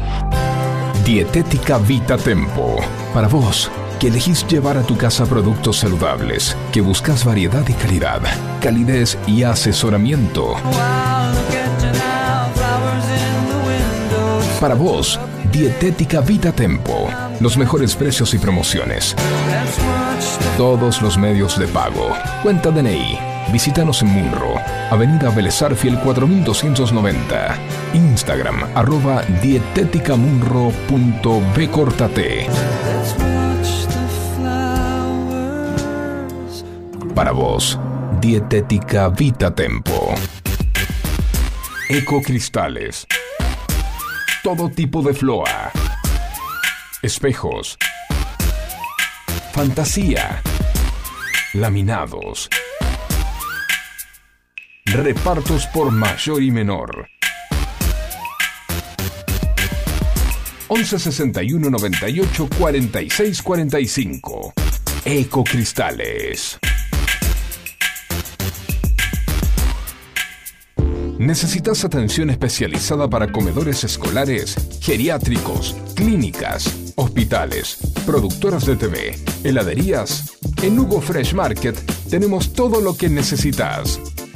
Speaker 1: Dietética Vita Tempo. Para vos, que elegís llevar a tu casa productos saludables, que buscas variedad y calidad, calidez y asesoramiento. Para vos, Dietética Vita Tempo. Los mejores precios y promociones. Todos los medios de pago. Cuenta DNI. Visítanos en Munro, Avenida Belezarfiel 4290. Instagram, arroba dieteticamunro.bcortate. Para vos, Dietética Vita Tempo. Ecocristales. Todo tipo de floa. Espejos. Fantasía. Laminados. Repartos por mayor y menor. 11 61 98 46 45. Ecocristales. ¿Necesitas atención especializada para comedores escolares, geriátricos, clínicas, hospitales, productoras de TV, heladerías? En Hugo Fresh Market tenemos todo lo que necesitas.